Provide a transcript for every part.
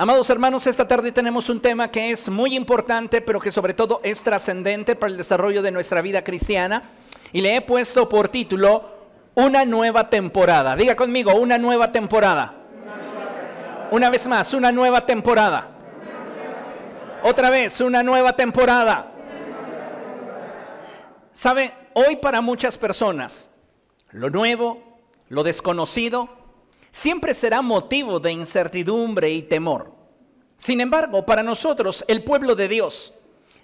Amados hermanos, esta tarde tenemos un tema que es muy importante, pero que sobre todo es trascendente para el desarrollo de nuestra vida cristiana. Y le he puesto por título Una nueva temporada. Diga conmigo, una nueva temporada. Una vez más, una nueva temporada. Otra vez, una nueva temporada. ¿Sabe? Hoy para muchas personas, lo nuevo, lo desconocido, siempre será motivo de incertidumbre y temor. Sin embargo, para nosotros, el pueblo de Dios,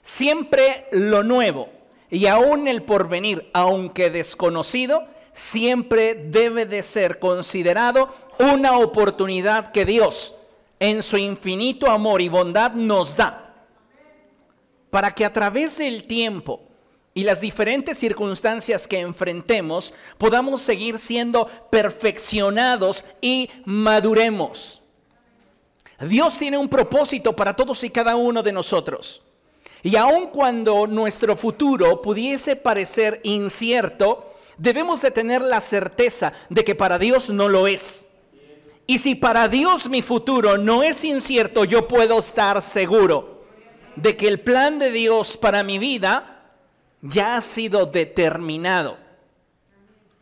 siempre lo nuevo y aún el porvenir, aunque desconocido, siempre debe de ser considerado una oportunidad que Dios, en su infinito amor y bondad, nos da para que a través del tiempo y las diferentes circunstancias que enfrentemos, podamos seguir siendo perfeccionados y maduremos. Dios tiene un propósito para todos y cada uno de nosotros. Y aun cuando nuestro futuro pudiese parecer incierto, debemos de tener la certeza de que para Dios no lo es. Y si para Dios mi futuro no es incierto, yo puedo estar seguro de que el plan de Dios para mi vida ya ha sido determinado.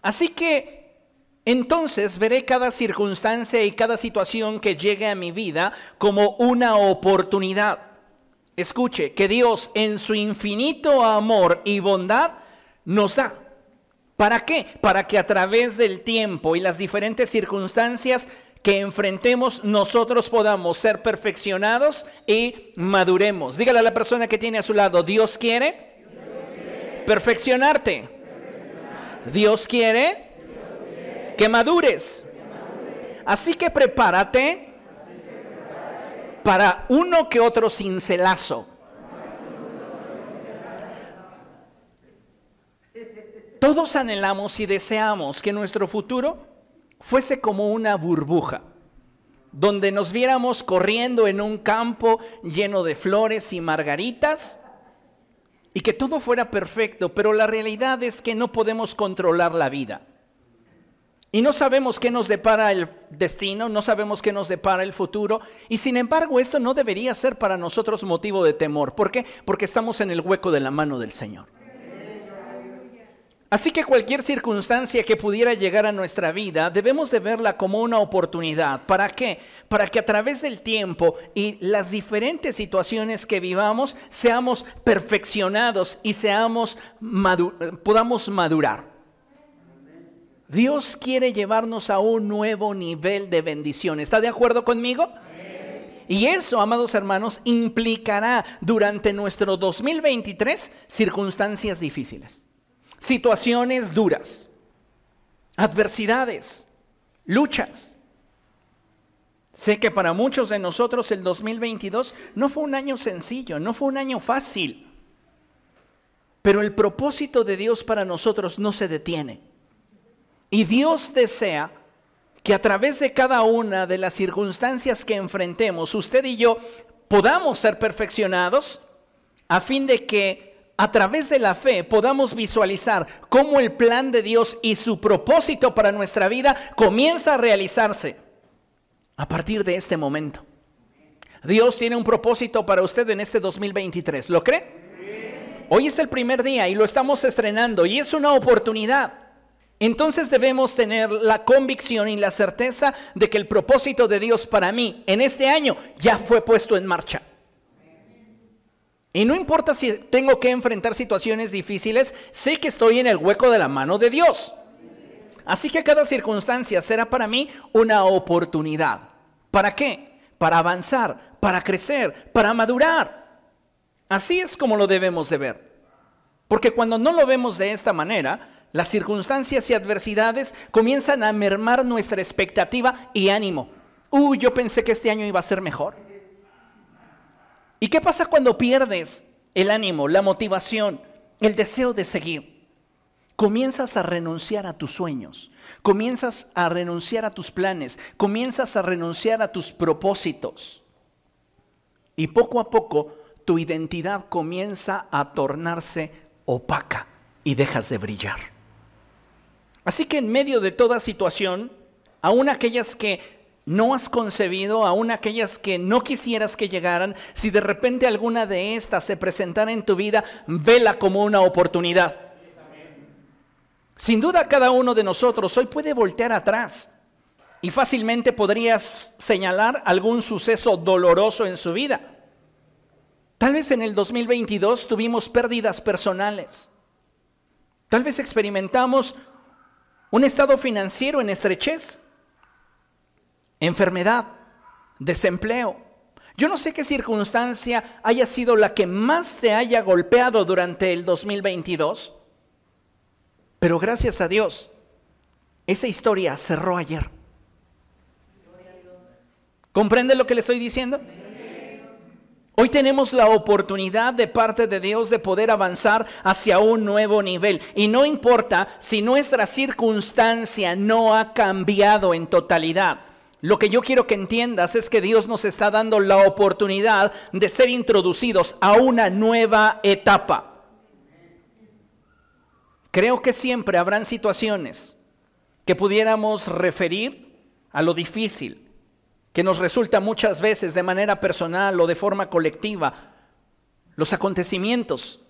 Así que entonces veré cada circunstancia y cada situación que llegue a mi vida como una oportunidad. Escuche, que Dios en su infinito amor y bondad nos da. ¿Para qué? Para que a través del tiempo y las diferentes circunstancias que enfrentemos nosotros podamos ser perfeccionados y maduremos. Dígale a la persona que tiene a su lado, Dios quiere perfeccionarte. Dios quiere que madures. Así que prepárate para uno que otro cincelazo. Todos anhelamos y deseamos que nuestro futuro fuese como una burbuja, donde nos viéramos corriendo en un campo lleno de flores y margaritas y que todo fuera perfecto, pero la realidad es que no podemos controlar la vida. Y no sabemos qué nos depara el destino, no sabemos qué nos depara el futuro. Y sin embargo, esto no debería ser para nosotros motivo de temor. ¿Por qué? Porque estamos en el hueco de la mano del Señor. Así que cualquier circunstancia que pudiera llegar a nuestra vida, debemos de verla como una oportunidad. ¿Para qué? Para que a través del tiempo y las diferentes situaciones que vivamos, seamos perfeccionados y seamos podamos madurar. Dios quiere llevarnos a un nuevo nivel de bendición. ¿Está de acuerdo conmigo? Y eso, amados hermanos, implicará durante nuestro 2023 circunstancias difíciles situaciones duras, adversidades, luchas. Sé que para muchos de nosotros el 2022 no fue un año sencillo, no fue un año fácil, pero el propósito de Dios para nosotros no se detiene. Y Dios desea que a través de cada una de las circunstancias que enfrentemos, usted y yo podamos ser perfeccionados a fin de que a través de la fe podamos visualizar cómo el plan de Dios y su propósito para nuestra vida comienza a realizarse a partir de este momento. Dios tiene un propósito para usted en este 2023. ¿Lo cree? Hoy es el primer día y lo estamos estrenando y es una oportunidad. Entonces debemos tener la convicción y la certeza de que el propósito de Dios para mí en este año ya fue puesto en marcha. Y no importa si tengo que enfrentar situaciones difíciles, sé que estoy en el hueco de la mano de Dios. Así que cada circunstancia será para mí una oportunidad. ¿Para qué? Para avanzar, para crecer, para madurar. Así es como lo debemos de ver. Porque cuando no lo vemos de esta manera, las circunstancias y adversidades comienzan a mermar nuestra expectativa y ánimo. Uy, yo pensé que este año iba a ser mejor. ¿Y qué pasa cuando pierdes el ánimo, la motivación, el deseo de seguir? Comienzas a renunciar a tus sueños, comienzas a renunciar a tus planes, comienzas a renunciar a tus propósitos. Y poco a poco tu identidad comienza a tornarse opaca y dejas de brillar. Así que en medio de toda situación, aun aquellas que no has concebido, aún aquellas que no quisieras que llegaran, si de repente alguna de estas se presentara en tu vida, vela como una oportunidad. Sin duda cada uno de nosotros hoy puede voltear atrás y fácilmente podrías señalar algún suceso doloroso en su vida. Tal vez en el 2022 tuvimos pérdidas personales. Tal vez experimentamos un estado financiero en estrechez enfermedad, desempleo. Yo no sé qué circunstancia haya sido la que más te haya golpeado durante el 2022, pero gracias a Dios, esa historia cerró ayer. ¿Comprende lo que le estoy diciendo? Hoy tenemos la oportunidad de parte de Dios de poder avanzar hacia un nuevo nivel. Y no importa si nuestra circunstancia no ha cambiado en totalidad. Lo que yo quiero que entiendas es que Dios nos está dando la oportunidad de ser introducidos a una nueva etapa. Creo que siempre habrán situaciones que pudiéramos referir a lo difícil, que nos resulta muchas veces de manera personal o de forma colectiva, los acontecimientos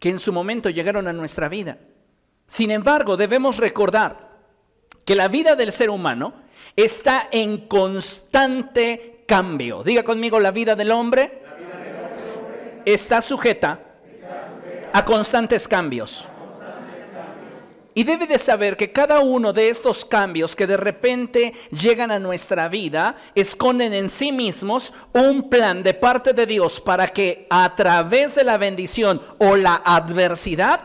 que en su momento llegaron a nuestra vida. Sin embargo, debemos recordar que la vida del ser humano está en constante cambio. Diga conmigo, la vida del hombre, está, sujeta a constantes cambios. Y debe de saber que cada uno de estos cambios que de repente llegan a nuestra vida esconden en sí mismos un plan de parte de Dios para que a través de la bendición o la adversidad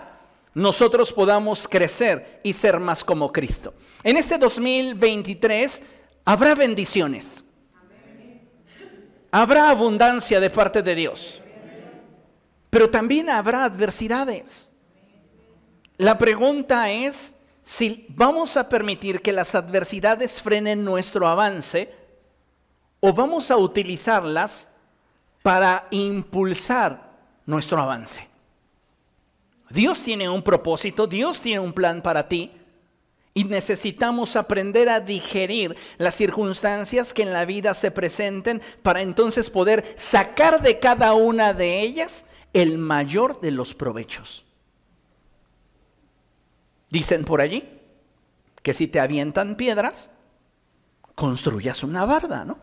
nosotros podamos crecer y ser más como Cristo. En este 2023 habrá bendiciones. Habrá abundancia de parte de Dios. Pero también habrá adversidades. La pregunta es si vamos a permitir que las adversidades frenen nuestro avance o vamos a utilizarlas para impulsar nuestro avance. Dios tiene un propósito, Dios tiene un plan para ti. Y necesitamos aprender a digerir las circunstancias que en la vida se presenten para entonces poder sacar de cada una de ellas el mayor de los provechos. Dicen por allí que si te avientan piedras, construyas una barda, ¿no?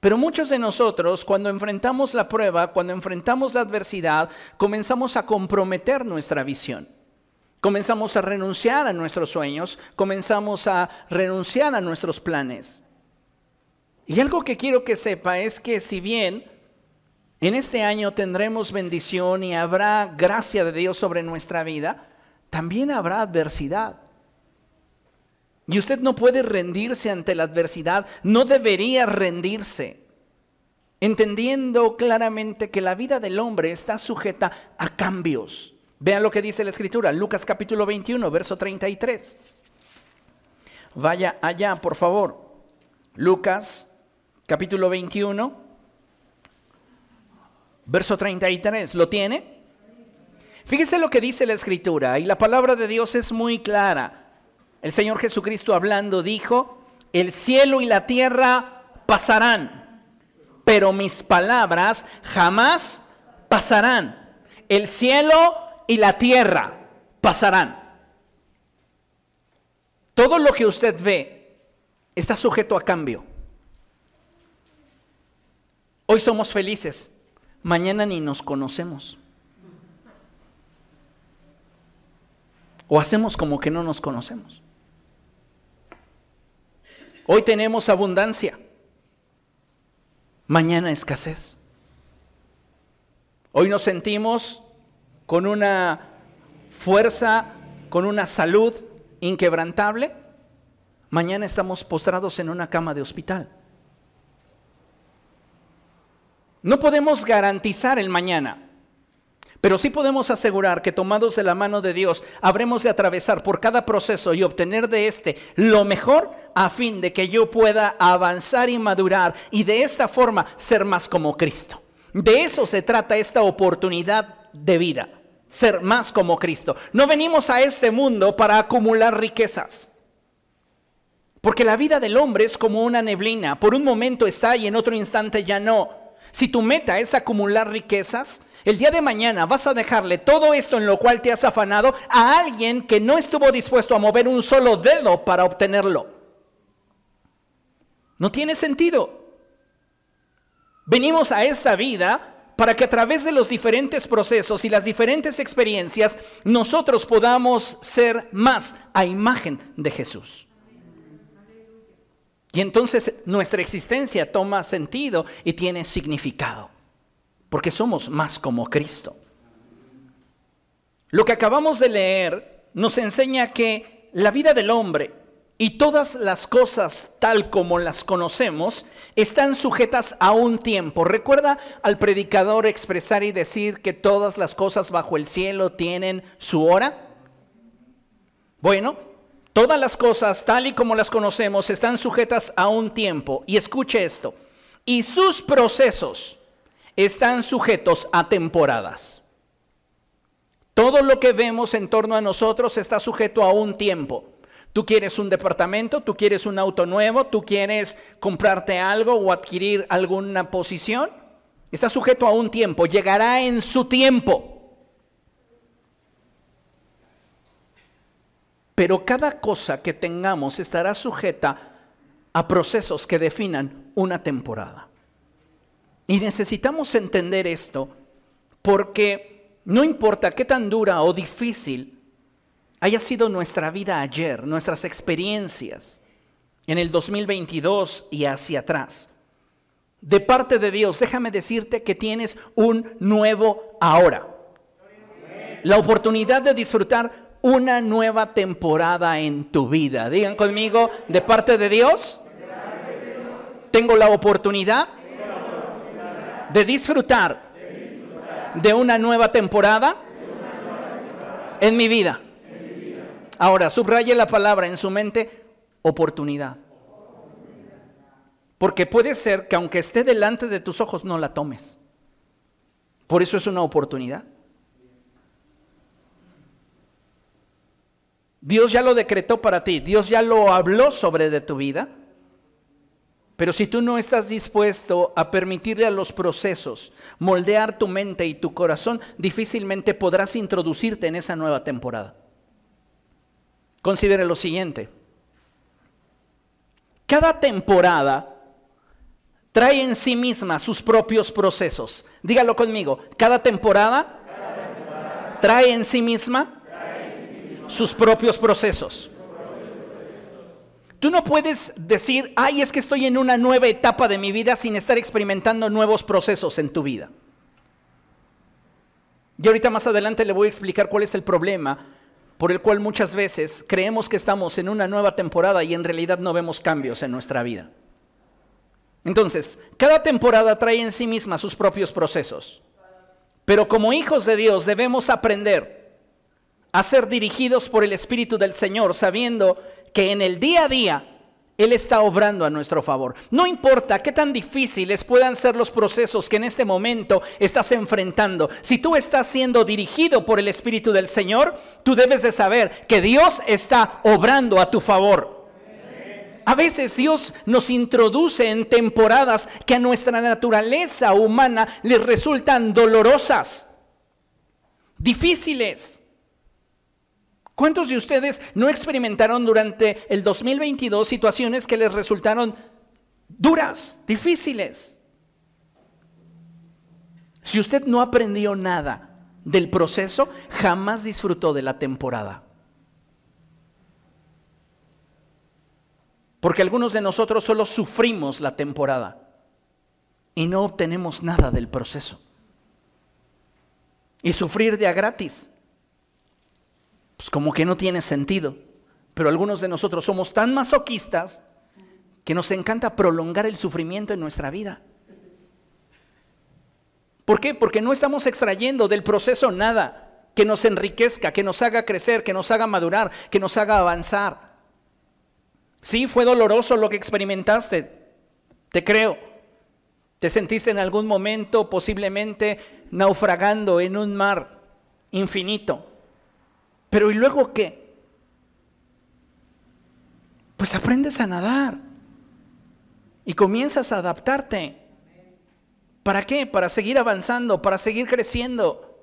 Pero muchos de nosotros, cuando enfrentamos la prueba, cuando enfrentamos la adversidad, comenzamos a comprometer nuestra visión. Comenzamos a renunciar a nuestros sueños, comenzamos a renunciar a nuestros planes. Y algo que quiero que sepa es que si bien en este año tendremos bendición y habrá gracia de Dios sobre nuestra vida, también habrá adversidad. Y usted no puede rendirse ante la adversidad, no debería rendirse, entendiendo claramente que la vida del hombre está sujeta a cambios. Vean lo que dice la escritura, Lucas capítulo 21, verso 33. Vaya allá, por favor. Lucas capítulo 21, verso 33. ¿Lo tiene? Fíjese lo que dice la escritura y la palabra de Dios es muy clara. El Señor Jesucristo hablando dijo, el cielo y la tierra pasarán, pero mis palabras jamás pasarán. El cielo y la tierra pasarán. Todo lo que usted ve está sujeto a cambio. Hoy somos felices, mañana ni nos conocemos. O hacemos como que no nos conocemos. Hoy tenemos abundancia, mañana escasez. Hoy nos sentimos con una fuerza, con una salud inquebrantable, mañana estamos postrados en una cama de hospital. No podemos garantizar el mañana. Pero sí podemos asegurar que tomados de la mano de Dios, habremos de atravesar por cada proceso y obtener de este lo mejor a fin de que yo pueda avanzar y madurar y de esta forma ser más como Cristo. De eso se trata esta oportunidad de vida, ser más como Cristo. No venimos a este mundo para acumular riquezas. Porque la vida del hombre es como una neblina. Por un momento está y en otro instante ya no. Si tu meta es acumular riquezas, el día de mañana vas a dejarle todo esto en lo cual te has afanado a alguien que no estuvo dispuesto a mover un solo dedo para obtenerlo. No tiene sentido. Venimos a esta vida para que a través de los diferentes procesos y las diferentes experiencias nosotros podamos ser más a imagen de Jesús. Y entonces nuestra existencia toma sentido y tiene significado, porque somos más como Cristo. Lo que acabamos de leer nos enseña que la vida del hombre y todas las cosas tal como las conocemos están sujetas a un tiempo. Recuerda al predicador expresar y decir que todas las cosas bajo el cielo tienen su hora. Bueno, todas las cosas tal y como las conocemos están sujetas a un tiempo. Y escuche esto. Y sus procesos están sujetos a temporadas. Todo lo que vemos en torno a nosotros está sujeto a un tiempo. Tú quieres un departamento, tú quieres un auto nuevo, tú quieres comprarte algo o adquirir alguna posición. Está sujeto a un tiempo, llegará en su tiempo. Pero cada cosa que tengamos estará sujeta a procesos que definan una temporada. Y necesitamos entender esto porque no importa qué tan dura o difícil haya sido nuestra vida ayer, nuestras experiencias en el 2022 y hacia atrás. De parte de Dios, déjame decirte que tienes un nuevo ahora. La oportunidad de disfrutar una nueva temporada en tu vida. Digan conmigo, de parte de Dios, tengo la oportunidad de disfrutar de una nueva temporada en mi vida. Ahora, subraye la palabra en su mente, oportunidad. Porque puede ser que aunque esté delante de tus ojos no la tomes. Por eso es una oportunidad. Dios ya lo decretó para ti, Dios ya lo habló sobre de tu vida. Pero si tú no estás dispuesto a permitirle a los procesos moldear tu mente y tu corazón, difícilmente podrás introducirte en esa nueva temporada. Considere lo siguiente. Cada temporada trae en sí misma sus propios procesos. Dígalo conmigo. Cada temporada, trae en sí misma sus propios procesos. Tú no puedes decir, ay, es que estoy en una nueva etapa de mi vida sin estar experimentando nuevos procesos en tu vida. Y ahorita más adelante le voy a explicar cuál es el problema por el cual muchas veces creemos que estamos en una nueva temporada y en realidad no vemos cambios en nuestra vida. Entonces, cada temporada trae en sí misma sus propios procesos. Pero como hijos de Dios debemos aprender a ser dirigidos por el Espíritu del Señor, sabiendo que en el día a día él está obrando a nuestro favor. No importa qué tan difíciles puedan ser los procesos que en este momento estás enfrentando. Si tú estás siendo dirigido por el Espíritu del Señor, tú debes de saber que Dios está obrando a tu favor. A veces Dios nos introduce en temporadas que a nuestra naturaleza humana le resultan dolorosas, difíciles. ¿Cuántos de ustedes no experimentaron durante el 2022 situaciones que les resultaron duras, difíciles? Si usted no aprendió nada del proceso, jamás disfrutó de la temporada. Porque algunos de nosotros solo sufrimos la temporada y no obtenemos nada del proceso. Y sufrir de a gratis como que no tiene sentido. Pero algunos de nosotros somos tan masoquistas que nos encanta prolongar el sufrimiento en nuestra vida. ¿Por qué? Porque no estamos extrayendo del proceso nada que nos enriquezca, que nos haga crecer, que nos haga madurar, que nos haga avanzar. Sí, fue doloroso lo que experimentaste, te creo. Te sentiste en algún momento posiblemente naufragando en un mar infinito. Pero ¿y luego qué? pues aprendes a nadar y comienzas a adaptarte. ¿Para qué? Para seguir avanzando, para seguir creciendo.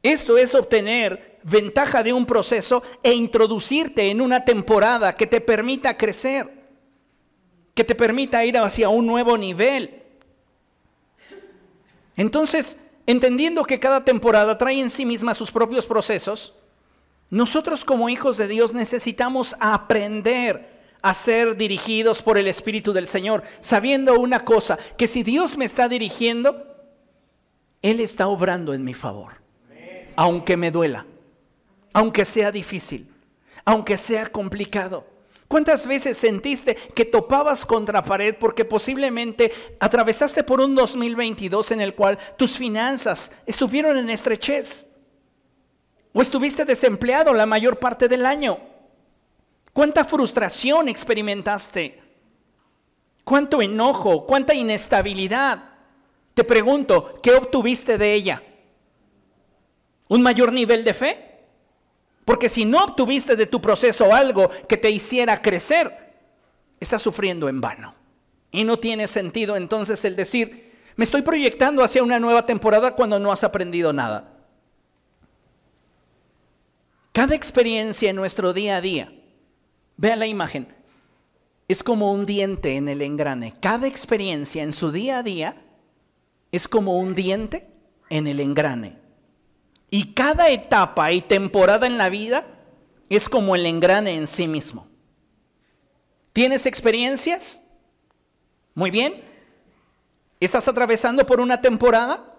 Esto es obtener ventaja de un proceso e introducirte en una temporada que te permita crecer, que te permita ir hacia un nuevo nivel. Entonces, entendiendo que cada temporada trae en sí misma sus propios procesos, nosotros como hijos de Dios necesitamos aprender a ser dirigidos por el Espíritu del Señor, sabiendo una cosa, que si Dios me está dirigiendo, Él está obrando en mi favor, aunque me duela, aunque sea difícil, aunque sea complicado. ¿Cuántas veces sentiste que topabas contra pared porque posiblemente atravesaste por un 2022 en el cual tus finanzas estuvieron en estrechez? ¿O estuviste desempleado la mayor parte del año? ¿Cuánta frustración experimentaste? ¿Cuánto enojo? ¿Cuánta inestabilidad? Te pregunto, ¿qué obtuviste de ella? ¿Un mayor nivel de fe? Porque si no obtuviste de tu proceso algo que te hiciera crecer, estás sufriendo en vano. Y no tiene sentido entonces el decir, me estoy proyectando hacia una nueva temporada cuando no has aprendido nada. Cada experiencia en nuestro día a día, vea la imagen, es como un diente en el engrane. Cada experiencia en su día a día es como un diente en el engrane. Y cada etapa y temporada en la vida es como el engrane en sí mismo. ¿Tienes experiencias? Muy bien. ¿Estás atravesando por una temporada?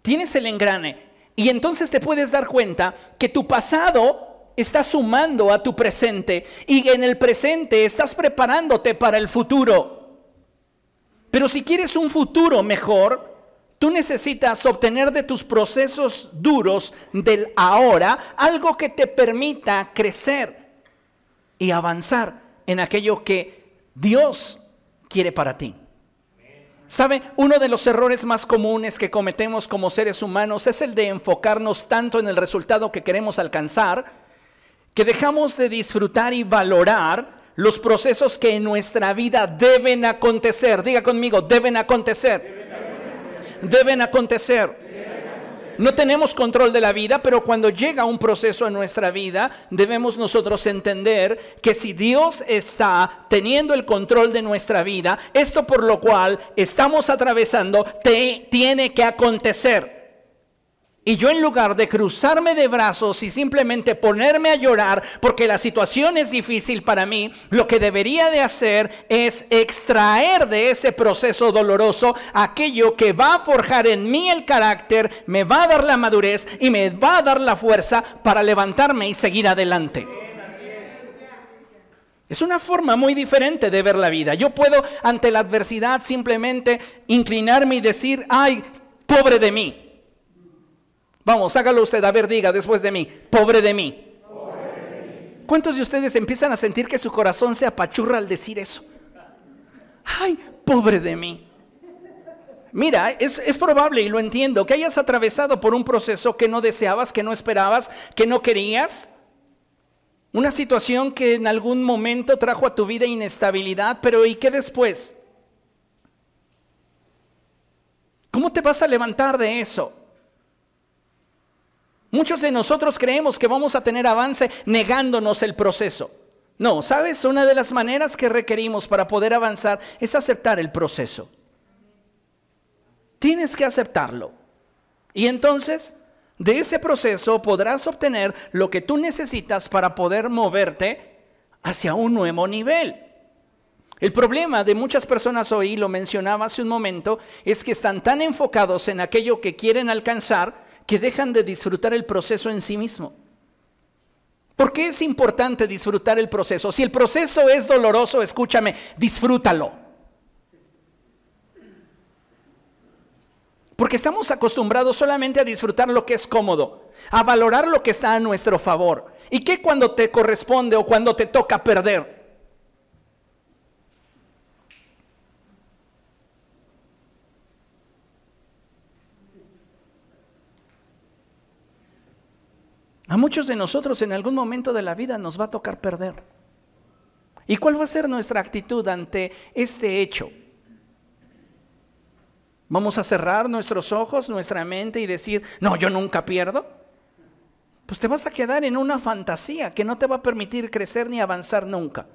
Tienes el engrane. Y entonces te puedes dar cuenta que tu pasado está sumando a tu presente y en el presente estás preparándote para el futuro. Pero si quieres un futuro mejor, Tú necesitas obtener de tus procesos duros del ahora algo que te permita crecer y avanzar en aquello que Dios quiere para ti. ¿Sabe? Uno de los errores más comunes que cometemos como seres humanos es el de enfocarnos tanto en el resultado que queremos alcanzar que dejamos de disfrutar y valorar los procesos que en nuestra vida deben acontecer. Diga conmigo, deben acontecer deben acontecer. No tenemos control de la vida, pero cuando llega un proceso en nuestra vida, debemos nosotros entender que si Dios está teniendo el control de nuestra vida, esto por lo cual estamos atravesando te, tiene que acontecer. Y yo en lugar de cruzarme de brazos y simplemente ponerme a llorar porque la situación es difícil para mí, lo que debería de hacer es extraer de ese proceso doloroso aquello que va a forjar en mí el carácter, me va a dar la madurez y me va a dar la fuerza para levantarme y seguir adelante. Es una forma muy diferente de ver la vida. Yo puedo ante la adversidad simplemente inclinarme y decir, ay, pobre de mí. Vamos, hágalo usted, a ver, diga después de mí, pobre de mí. ¿Cuántos de ustedes empiezan a sentir que su corazón se apachurra al decir eso? Ay, pobre de mí. Mira, es, es, probable, y lo entiendo, que hayas atravesado por un proceso que no deseabas, que no esperabas, que no querías. Una situación que en algún momento trajo a tu vida inestabilidad, pero ¿y qué después? ¿Cómo te vas a levantar de eso? Muchos de nosotros creemos que vamos a tener avance negándonos el proceso. No, ¿sabes? Una de las maneras que requerimos para poder avanzar es aceptar el proceso. Tienes que aceptarlo. Y entonces, de ese proceso podrás obtener lo que tú necesitas para poder moverte hacia un nuevo nivel. El problema de muchas personas hoy, lo mencionaba hace un momento, es que están tan enfocados en aquello que quieren alcanzar que dejan de disfrutar el proceso en sí mismo. ¿Por qué es importante disfrutar el proceso? Si el proceso es doloroso, escúchame, disfrútalo. Porque estamos acostumbrados solamente a disfrutar lo que es cómodo, a valorar lo que está a nuestro favor. ¿Y qué cuando te corresponde o cuando te toca perder? A muchos de nosotros en algún momento de la vida nos va a tocar perder. ¿Y cuál va a ser nuestra actitud ante este hecho? ¿Vamos a cerrar nuestros ojos, nuestra mente y decir, no, yo nunca pierdo? Pues te vas a quedar en una fantasía que no te va a permitir crecer ni avanzar nunca.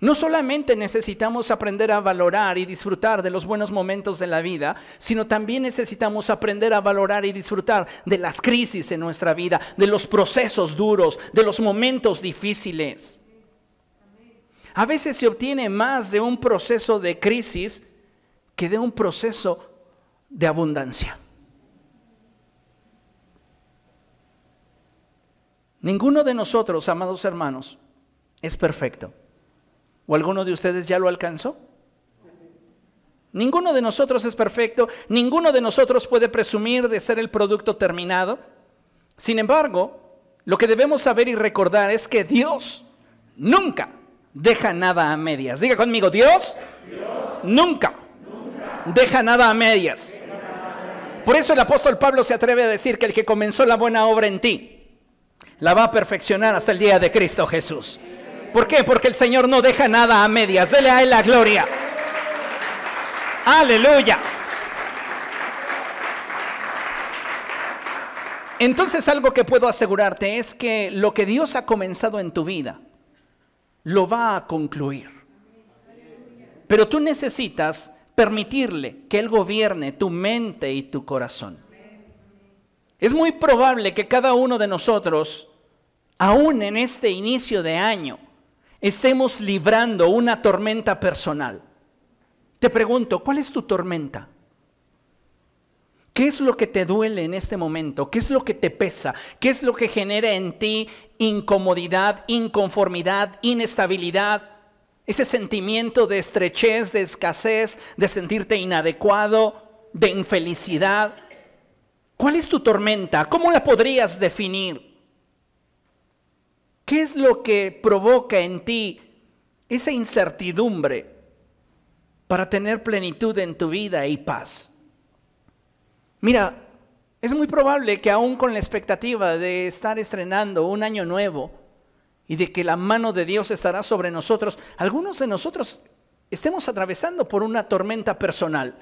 No solamente necesitamos aprender a valorar y disfrutar de los buenos momentos de la vida, sino también necesitamos aprender a valorar y disfrutar de las crisis en nuestra vida, de los procesos duros, de los momentos difíciles. A veces se obtiene más de un proceso de crisis que de un proceso de abundancia. Ninguno de nosotros, amados hermanos, es perfecto. ¿O alguno de ustedes ya lo alcanzó? Ninguno de nosotros es perfecto, ninguno de nosotros puede presumir de ser el producto terminado. Sin embargo, lo que debemos saber y recordar es que Dios nunca deja nada a medias. Diga conmigo, Dios, nunca, deja nada a medias. Por eso el apóstol Pablo se atreve a decir que el que comenzó la buena obra en ti, la va a perfeccionar hasta el día de Cristo Jesús. ¿Por qué? Porque el Señor no deja nada a medias. Dele a Él la gloria. Aleluya. Entonces algo que puedo asegurarte es que lo que Dios ha comenzado en tu vida, lo va a concluir. Pero tú necesitas permitirle que Él gobierne tu mente y tu corazón. Es muy probable que cada uno de nosotros, aún en este inicio de año, estemos librando una tormenta personal. Te pregunto, ¿cuál es tu tormenta? ¿Qué es lo que te duele en este momento? ¿Qué es lo que te pesa? ¿Qué es lo que genera en ti incomodidad, inconformidad, inestabilidad? Ese sentimiento de estrechez, de escasez, de sentirte inadecuado, de infelicidad. ¿Cuál es tu tormenta? ¿Cómo la podrías definir? ¿Qué es lo que provoca en ti esa incertidumbre para tener plenitud en tu vida y paz? Mira, es muy probable que aún con la expectativa de estar estrenando un año nuevo y de que la mano de Dios estará sobre nosotros, algunos de nosotros estemos atravesando por una tormenta personal.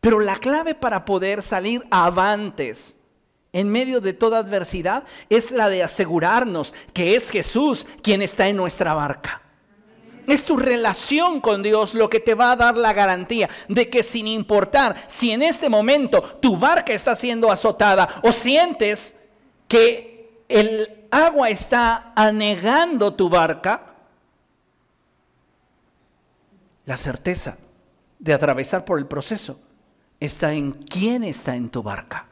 Pero la clave para poder salir avantes en medio de toda adversidad es la de asegurarnos que es Jesús quien está en nuestra barca. Es tu relación con Dios lo que te va a dar la garantía de que sin importar si en este momento tu barca está siendo azotada o sientes que el agua está anegando tu barca, la certeza de atravesar por el proceso está en quién está en tu barca.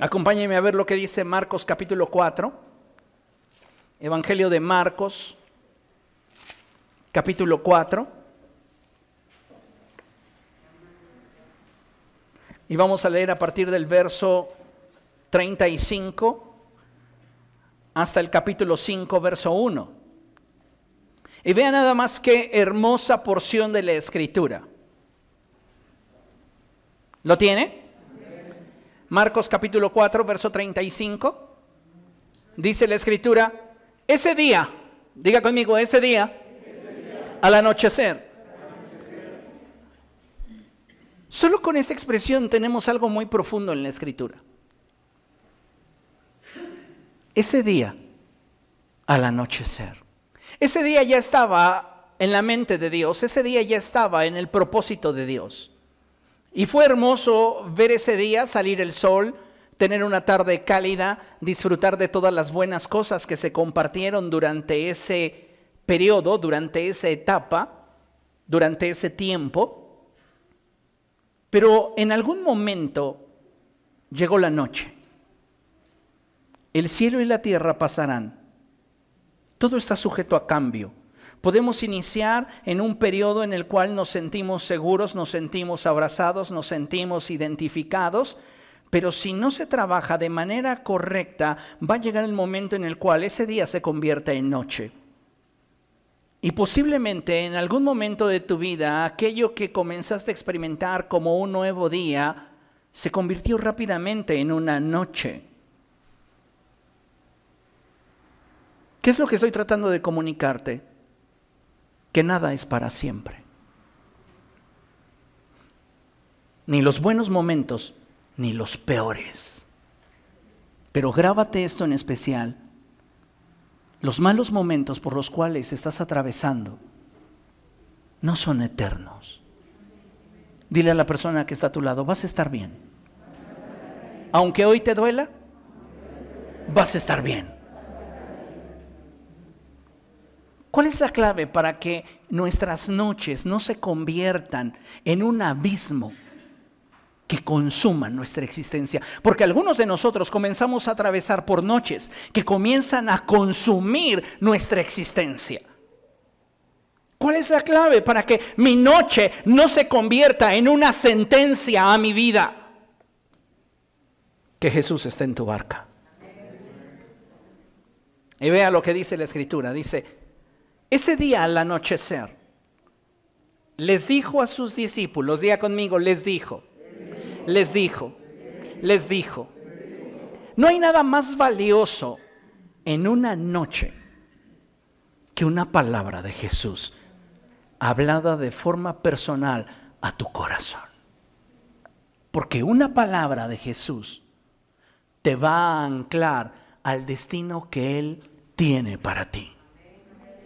Acompáñenme a ver lo que dice Marcos capítulo 4, Evangelio de Marcos capítulo 4. Y vamos a leer a partir del verso 35 hasta el capítulo 5, verso 1. Y vean nada más qué hermosa porción de la escritura. ¿Lo tiene? Marcos capítulo 4, verso 35. Dice la escritura, ese día, diga conmigo, ese día al anochecer. Solo con esa expresión tenemos algo muy profundo en la escritura. Ese día, al anochecer. Ese día ya estaba en la mente de Dios, ese día ya estaba en el propósito de Dios. Y fue hermoso ver ese día salir el sol, tener una tarde cálida, disfrutar de todas las buenas cosas que se compartieron durante ese periodo, durante esa etapa, durante ese tiempo, pero en algún momento llegó la noche. El cielo y la tierra pasarán. Todo está sujeto a cambio. Podemos iniciar en un periodo en el cual nos sentimos seguros, nos sentimos abrazados, nos sentimos identificados, pero si no se trabaja de manera correcta, va a llegar el momento en el cual ese día se convierta en noche. Y posiblemente en algún momento de tu vida, aquello que comenzaste a experimentar como un nuevo día, se convirtió rápidamente en una noche. ¿Qué es lo que estoy tratando de comunicarte? Nada es para siempre. Ni los buenos momentos, ni los peores. Pero grábate esto en especial. Los malos momentos por los cuales estás atravesando no son eternos. Dile a la persona que está a tu lado, vas a estar bien. Aunque hoy te duela, vas a estar bien. ¿Cuál es la clave para que nuestras noches no se conviertan en un abismo que consuma nuestra existencia? Porque algunos de nosotros comenzamos a atravesar por noches que comienzan a consumir nuestra existencia. ¿Cuál es la clave para que mi noche no se convierta en una sentencia a mi vida? Que Jesús esté en tu barca. Y vea lo que dice la escritura. Dice, ese día al anochecer, les dijo a sus discípulos, diga conmigo, les dijo, les dijo, les dijo, no hay nada más valioso en una noche que una palabra de Jesús hablada de forma personal a tu corazón. Porque una palabra de Jesús te va a anclar al destino que Él tiene para ti.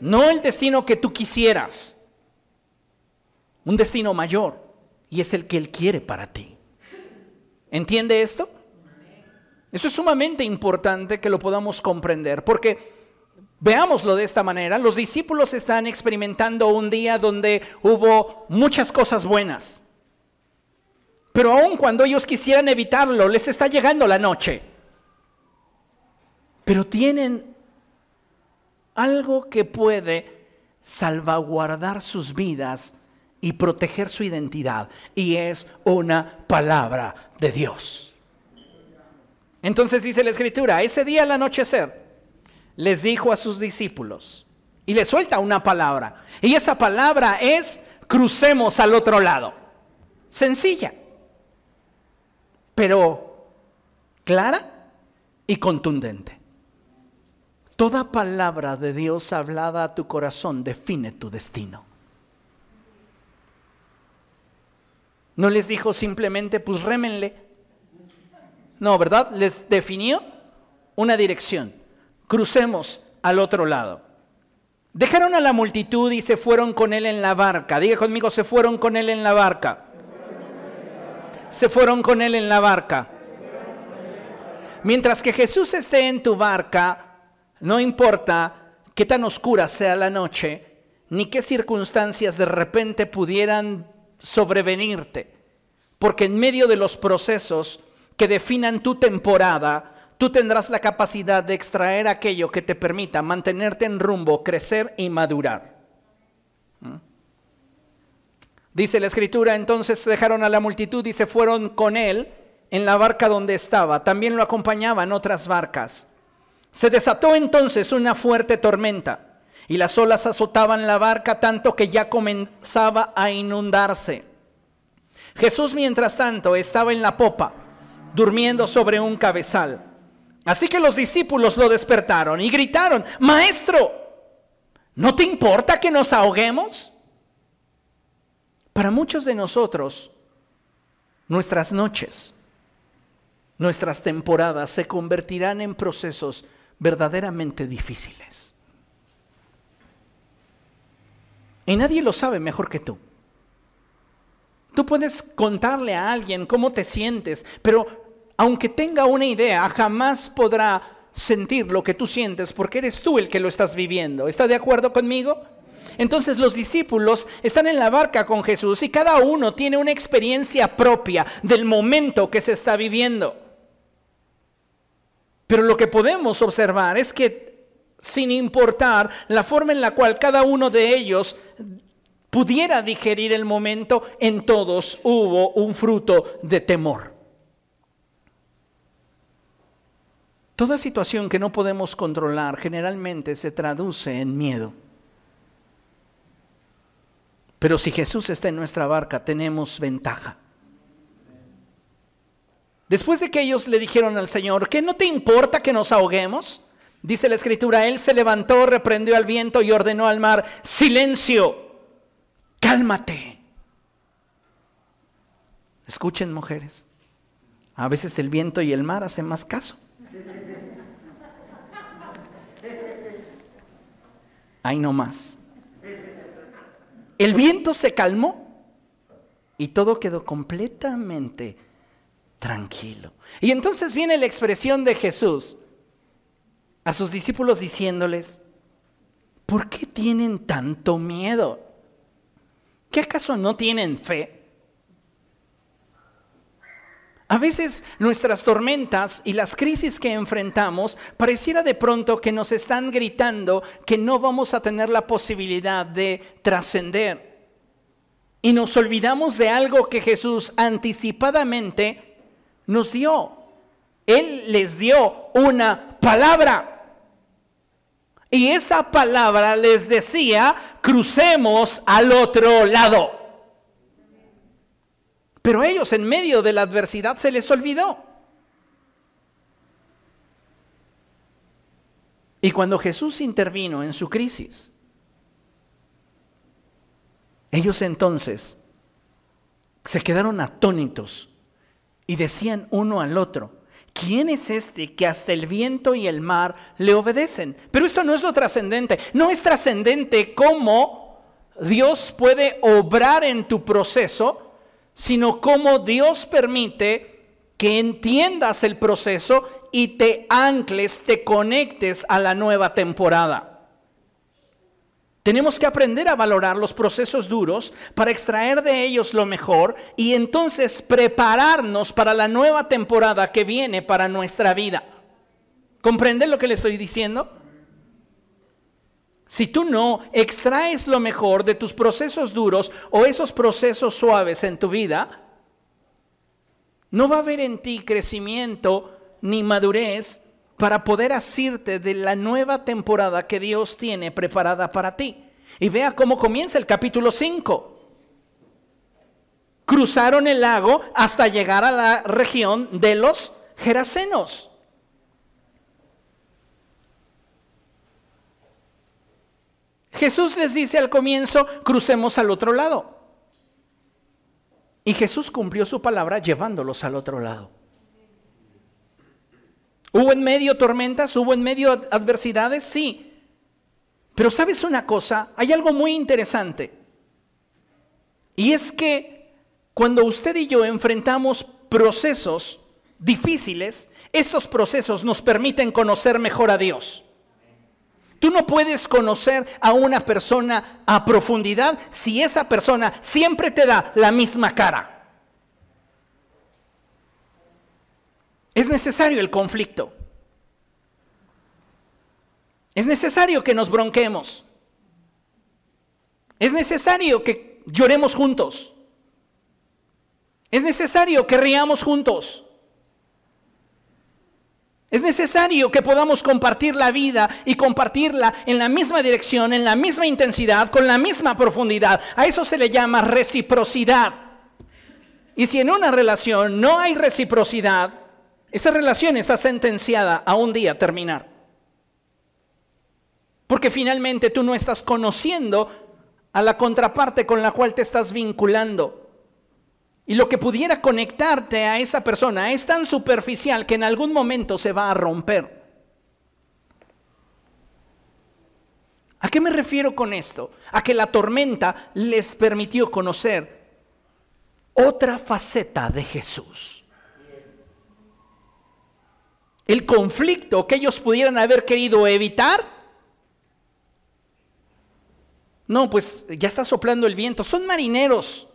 No el destino que tú quisieras, un destino mayor, y es el que Él quiere para ti. ¿Entiende esto? Esto es sumamente importante que lo podamos comprender, porque Veámoslo de esta manera. Los discípulos están experimentando un día donde hubo muchas cosas buenas. Pero aun cuando ellos quisieran evitarlo, les está llegando la noche. Pero tienen algo que puede salvaguardar sus vidas y proteger su identidad. Y es una palabra de Dios. Entonces dice la escritura, ese día al anochecer, les dijo a sus discípulos y le suelta una palabra. Y esa palabra es crucemos al otro lado. Sencilla, pero clara y contundente. Toda palabra de Dios hablada a tu corazón define tu destino. No les dijo simplemente, pues rémenle. No, ¿verdad? Les definió una dirección crucemos al otro lado. Dejaron a la multitud y se fueron con él en la barca. Diga conmigo, se fueron con él en la barca. Se fueron con él en la barca. Mientras que Jesús esté en tu barca, no importa qué tan oscura sea la noche, ni qué circunstancias de repente pudieran sobrevenirte, porque en medio de los procesos que definan tu temporada, tú tendrás la capacidad de extraer aquello que te permita mantenerte en rumbo, crecer y madurar. ¿Mm? Dice la escritura, entonces dejaron a la multitud y se fueron con él en la barca donde estaba. También lo acompañaban otras barcas. Se desató entonces una fuerte tormenta y las olas azotaban la barca tanto que ya comenzaba a inundarse. Jesús, mientras tanto, estaba en la popa, durmiendo sobre un cabezal. Así que los discípulos lo despertaron y gritaron, Maestro, ¿no te importa que nos ahoguemos? Para muchos de nosotros, nuestras noches, nuestras temporadas se convertirán en procesos verdaderamente difíciles. Y nadie lo sabe mejor que tú. Tú puedes contarle a alguien cómo te sientes, pero aunque tenga una idea, jamás podrá sentir lo que tú sientes porque eres tú el que lo estás viviendo. ¿Está de acuerdo conmigo? Entonces los discípulos están en la barca con Jesús y cada uno tiene una experiencia propia del momento que se está viviendo. Pero lo que podemos observar es que sin importar la forma en la cual cada uno de ellos pudiera digerir el momento, en todos hubo un fruto de temor. Toda situación que no podemos controlar generalmente se traduce en miedo. Pero si Jesús está en nuestra barca, tenemos ventaja. Después de que ellos le dijeron al Señor, ¿qué no te importa que nos ahoguemos? Dice la escritura, él se levantó, reprendió al viento y ordenó al mar, silencio, cálmate. Escuchen mujeres, a veces el viento y el mar hacen más caso. Ahí no más. El viento se calmó y todo quedó completamente tranquilo. Y entonces viene la expresión de Jesús a sus discípulos diciéndoles, ¿por qué tienen tanto miedo? ¿Qué acaso no tienen fe? A veces nuestras tormentas y las crisis que enfrentamos pareciera de pronto que nos están gritando que no vamos a tener la posibilidad de trascender. Y nos olvidamos de algo que Jesús anticipadamente nos dio. Él les dio una palabra. Y esa palabra les decía, crucemos al otro lado. Pero ellos en medio de la adversidad se les olvidó. Y cuando Jesús intervino en su crisis, ellos entonces se quedaron atónitos y decían uno al otro, ¿quién es este que hasta el viento y el mar le obedecen? Pero esto no es lo trascendente, no es trascendente cómo Dios puede obrar en tu proceso sino cómo Dios permite que entiendas el proceso y te ancles, te conectes a la nueva temporada. Tenemos que aprender a valorar los procesos duros para extraer de ellos lo mejor y entonces prepararnos para la nueva temporada que viene para nuestra vida. ¿Comprende lo que le estoy diciendo? Si tú no extraes lo mejor de tus procesos duros o esos procesos suaves en tu vida, no va a haber en ti crecimiento ni madurez para poder asirte de la nueva temporada que Dios tiene preparada para ti. Y vea cómo comienza el capítulo 5. Cruzaron el lago hasta llegar a la región de los Gerasenos. Jesús les dice al comienzo, crucemos al otro lado. Y Jesús cumplió su palabra llevándolos al otro lado. ¿Hubo en medio tormentas? ¿Hubo en medio adversidades? Sí. Pero sabes una cosa, hay algo muy interesante. Y es que cuando usted y yo enfrentamos procesos difíciles, estos procesos nos permiten conocer mejor a Dios. Tú no puedes conocer a una persona a profundidad si esa persona siempre te da la misma cara. Es necesario el conflicto. Es necesario que nos bronquemos. Es necesario que lloremos juntos. Es necesario que riamos juntos. Es necesario que podamos compartir la vida y compartirla en la misma dirección, en la misma intensidad, con la misma profundidad. A eso se le llama reciprocidad. Y si en una relación no hay reciprocidad, esa relación está sentenciada a un día terminar. Porque finalmente tú no estás conociendo a la contraparte con la cual te estás vinculando. Y lo que pudiera conectarte a esa persona es tan superficial que en algún momento se va a romper. ¿A qué me refiero con esto? A que la tormenta les permitió conocer otra faceta de Jesús. El conflicto que ellos pudieran haber querido evitar. No, pues ya está soplando el viento. Son marineros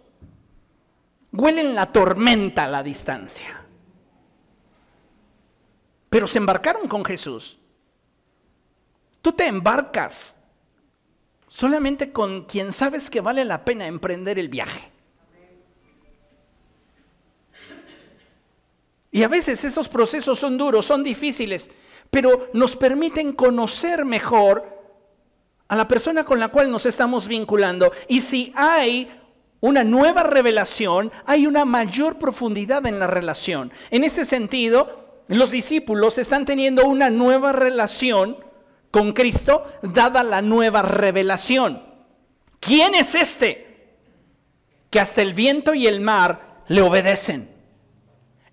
huelen la tormenta a la distancia. Pero se embarcaron con Jesús. Tú te embarcas solamente con quien sabes que vale la pena emprender el viaje. Y a veces esos procesos son duros, son difíciles, pero nos permiten conocer mejor a la persona con la cual nos estamos vinculando. Y si hay una nueva revelación, hay una mayor profundidad en la relación. En este sentido, los discípulos están teniendo una nueva relación con Cristo dada la nueva revelación. ¿Quién es este? Que hasta el viento y el mar le obedecen.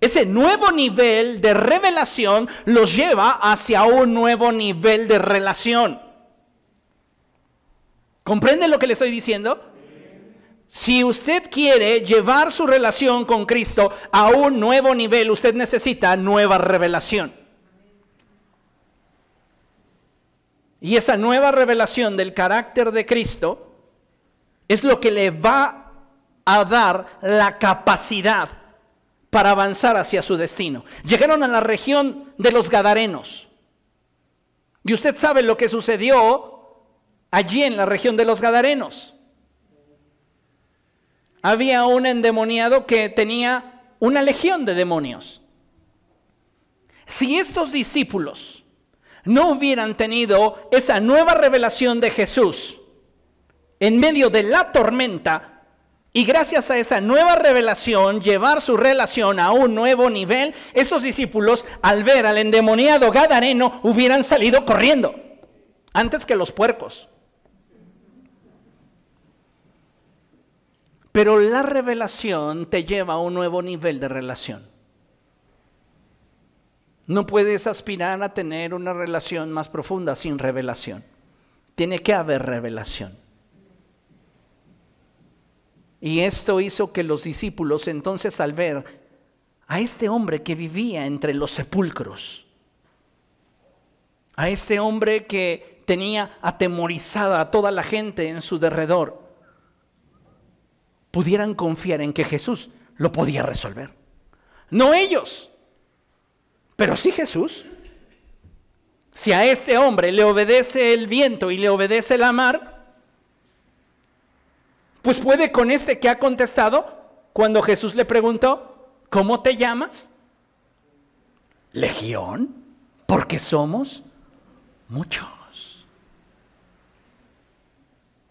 Ese nuevo nivel de revelación los lleva hacia un nuevo nivel de relación. ¿Comprende lo que le estoy diciendo? Si usted quiere llevar su relación con Cristo a un nuevo nivel, usted necesita nueva revelación. Y esa nueva revelación del carácter de Cristo es lo que le va a dar la capacidad para avanzar hacia su destino. Llegaron a la región de los Gadarenos. Y usted sabe lo que sucedió allí en la región de los Gadarenos había un endemoniado que tenía una legión de demonios. Si estos discípulos no hubieran tenido esa nueva revelación de Jesús en medio de la tormenta, y gracias a esa nueva revelación llevar su relación a un nuevo nivel, esos discípulos al ver al endemoniado Gadareno hubieran salido corriendo antes que los puercos. Pero la revelación te lleva a un nuevo nivel de relación. No puedes aspirar a tener una relación más profunda sin revelación. Tiene que haber revelación. Y esto hizo que los discípulos entonces al ver a este hombre que vivía entre los sepulcros, a este hombre que tenía atemorizada a toda la gente en su derredor, pudieran confiar en que Jesús lo podía resolver. No ellos, pero sí Jesús. Si a este hombre le obedece el viento y le obedece la mar, pues puede con este que ha contestado cuando Jesús le preguntó, ¿cómo te llamas? Legión, porque somos muchos.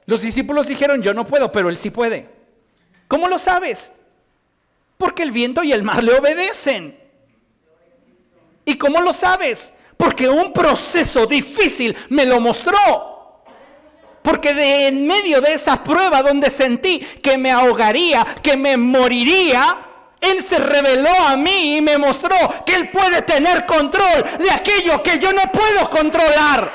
Los discípulos dijeron, yo no puedo, pero él sí puede. ¿Cómo lo sabes? Porque el viento y el mar le obedecen. ¿Y cómo lo sabes? Porque un proceso difícil me lo mostró. Porque de en medio de esa prueba donde sentí que me ahogaría, que me moriría, Él se reveló a mí y me mostró que Él puede tener control de aquello que yo no puedo controlar.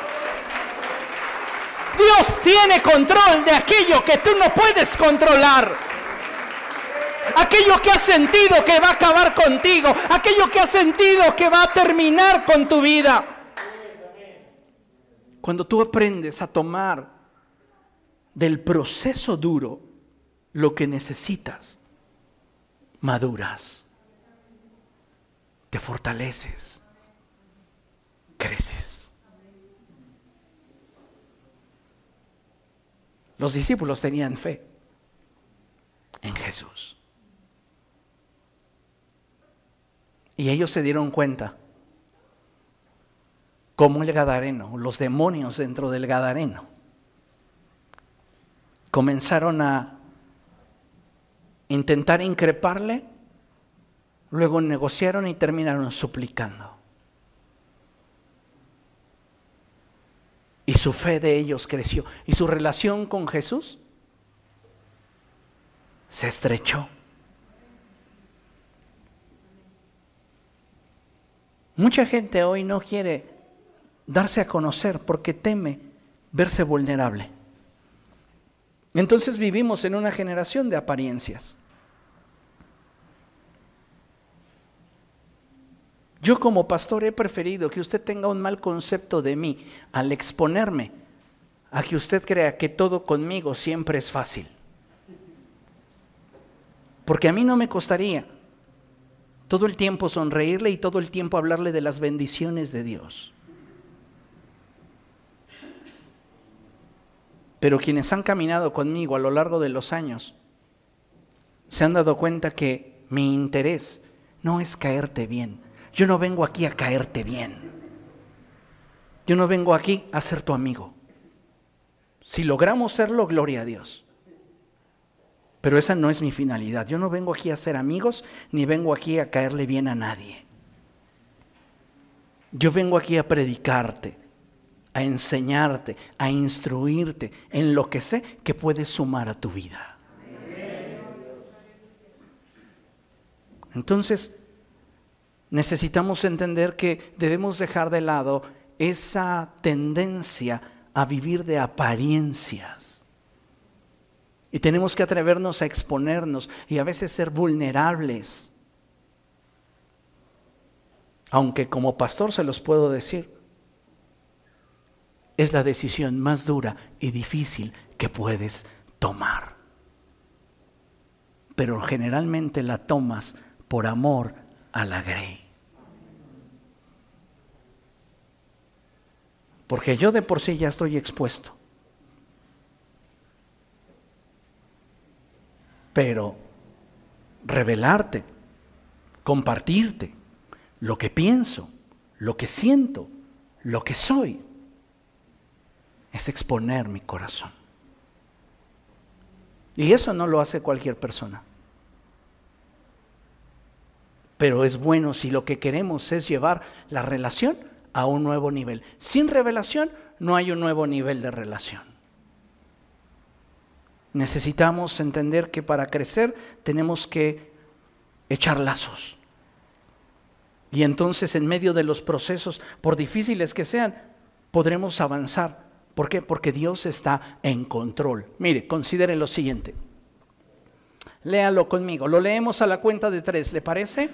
Dios tiene control de aquello que tú no puedes controlar aquello que has sentido que va a acabar contigo, aquello que has sentido que va a terminar con tu vida. Cuando tú aprendes a tomar del proceso duro lo que necesitas, maduras, te fortaleces, creces. Los discípulos tenían fe en Jesús. Y ellos se dieron cuenta cómo el Gadareno, los demonios dentro del Gadareno, comenzaron a intentar increparle, luego negociaron y terminaron suplicando. Y su fe de ellos creció. Y su relación con Jesús se estrechó. Mucha gente hoy no quiere darse a conocer porque teme verse vulnerable. Entonces vivimos en una generación de apariencias. Yo como pastor he preferido que usted tenga un mal concepto de mí al exponerme a que usted crea que todo conmigo siempre es fácil. Porque a mí no me costaría todo el tiempo sonreírle y todo el tiempo hablarle de las bendiciones de Dios. Pero quienes han caminado conmigo a lo largo de los años se han dado cuenta que mi interés no es caerte bien. Yo no vengo aquí a caerte bien. Yo no vengo aquí a ser tu amigo. Si logramos serlo, gloria a Dios. Pero esa no es mi finalidad. Yo no vengo aquí a ser amigos ni vengo aquí a caerle bien a nadie. Yo vengo aquí a predicarte, a enseñarte, a instruirte en lo que sé que puedes sumar a tu vida. Entonces, necesitamos entender que debemos dejar de lado esa tendencia a vivir de apariencias. Y tenemos que atrevernos a exponernos y a veces ser vulnerables. Aunque como pastor se los puedo decir, es la decisión más dura y difícil que puedes tomar. Pero generalmente la tomas por amor a la grey. Porque yo de por sí ya estoy expuesto. Pero revelarte, compartirte lo que pienso, lo que siento, lo que soy, es exponer mi corazón. Y eso no lo hace cualquier persona. Pero es bueno si lo que queremos es llevar la relación a un nuevo nivel. Sin revelación no hay un nuevo nivel de relación. Necesitamos entender que para crecer tenemos que echar lazos. Y entonces en medio de los procesos, por difíciles que sean, podremos avanzar. ¿Por qué? Porque Dios está en control. Mire, considere lo siguiente. Léalo conmigo. Lo leemos a la cuenta de tres, ¿le parece?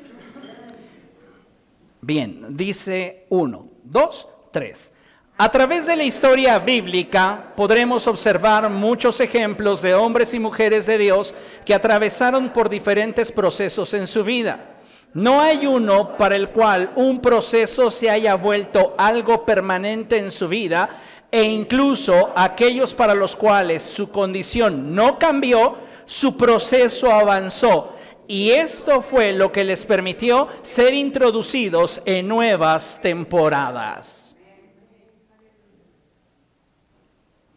Bien, dice uno, dos, tres. A través de la historia bíblica podremos observar muchos ejemplos de hombres y mujeres de Dios que atravesaron por diferentes procesos en su vida. No hay uno para el cual un proceso se haya vuelto algo permanente en su vida e incluso aquellos para los cuales su condición no cambió, su proceso avanzó y esto fue lo que les permitió ser introducidos en nuevas temporadas.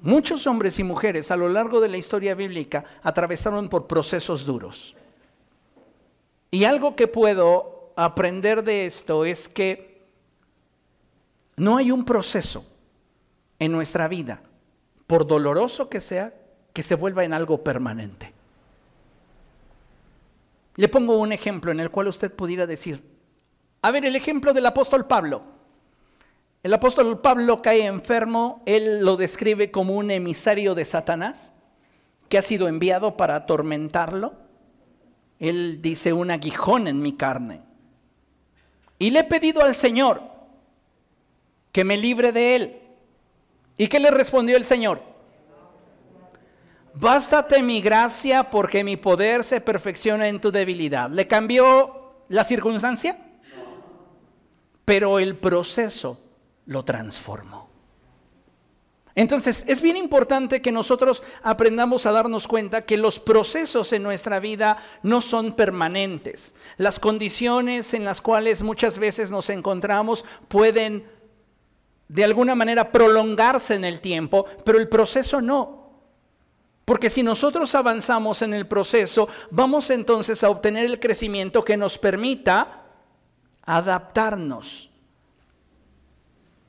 Muchos hombres y mujeres a lo largo de la historia bíblica atravesaron por procesos duros. Y algo que puedo aprender de esto es que no hay un proceso en nuestra vida, por doloroso que sea, que se vuelva en algo permanente. Le pongo un ejemplo en el cual usted pudiera decir, a ver, el ejemplo del apóstol Pablo. El apóstol Pablo cae enfermo, él lo describe como un emisario de Satanás que ha sido enviado para atormentarlo. Él dice un aguijón en mi carne. Y le he pedido al Señor que me libre de él. ¿Y qué le respondió el Señor? Bástate mi gracia porque mi poder se perfecciona en tu debilidad. ¿Le cambió la circunstancia? Pero el proceso lo transformó. Entonces, es bien importante que nosotros aprendamos a darnos cuenta que los procesos en nuestra vida no son permanentes. Las condiciones en las cuales muchas veces nos encontramos pueden de alguna manera prolongarse en el tiempo, pero el proceso no. Porque si nosotros avanzamos en el proceso, vamos entonces a obtener el crecimiento que nos permita adaptarnos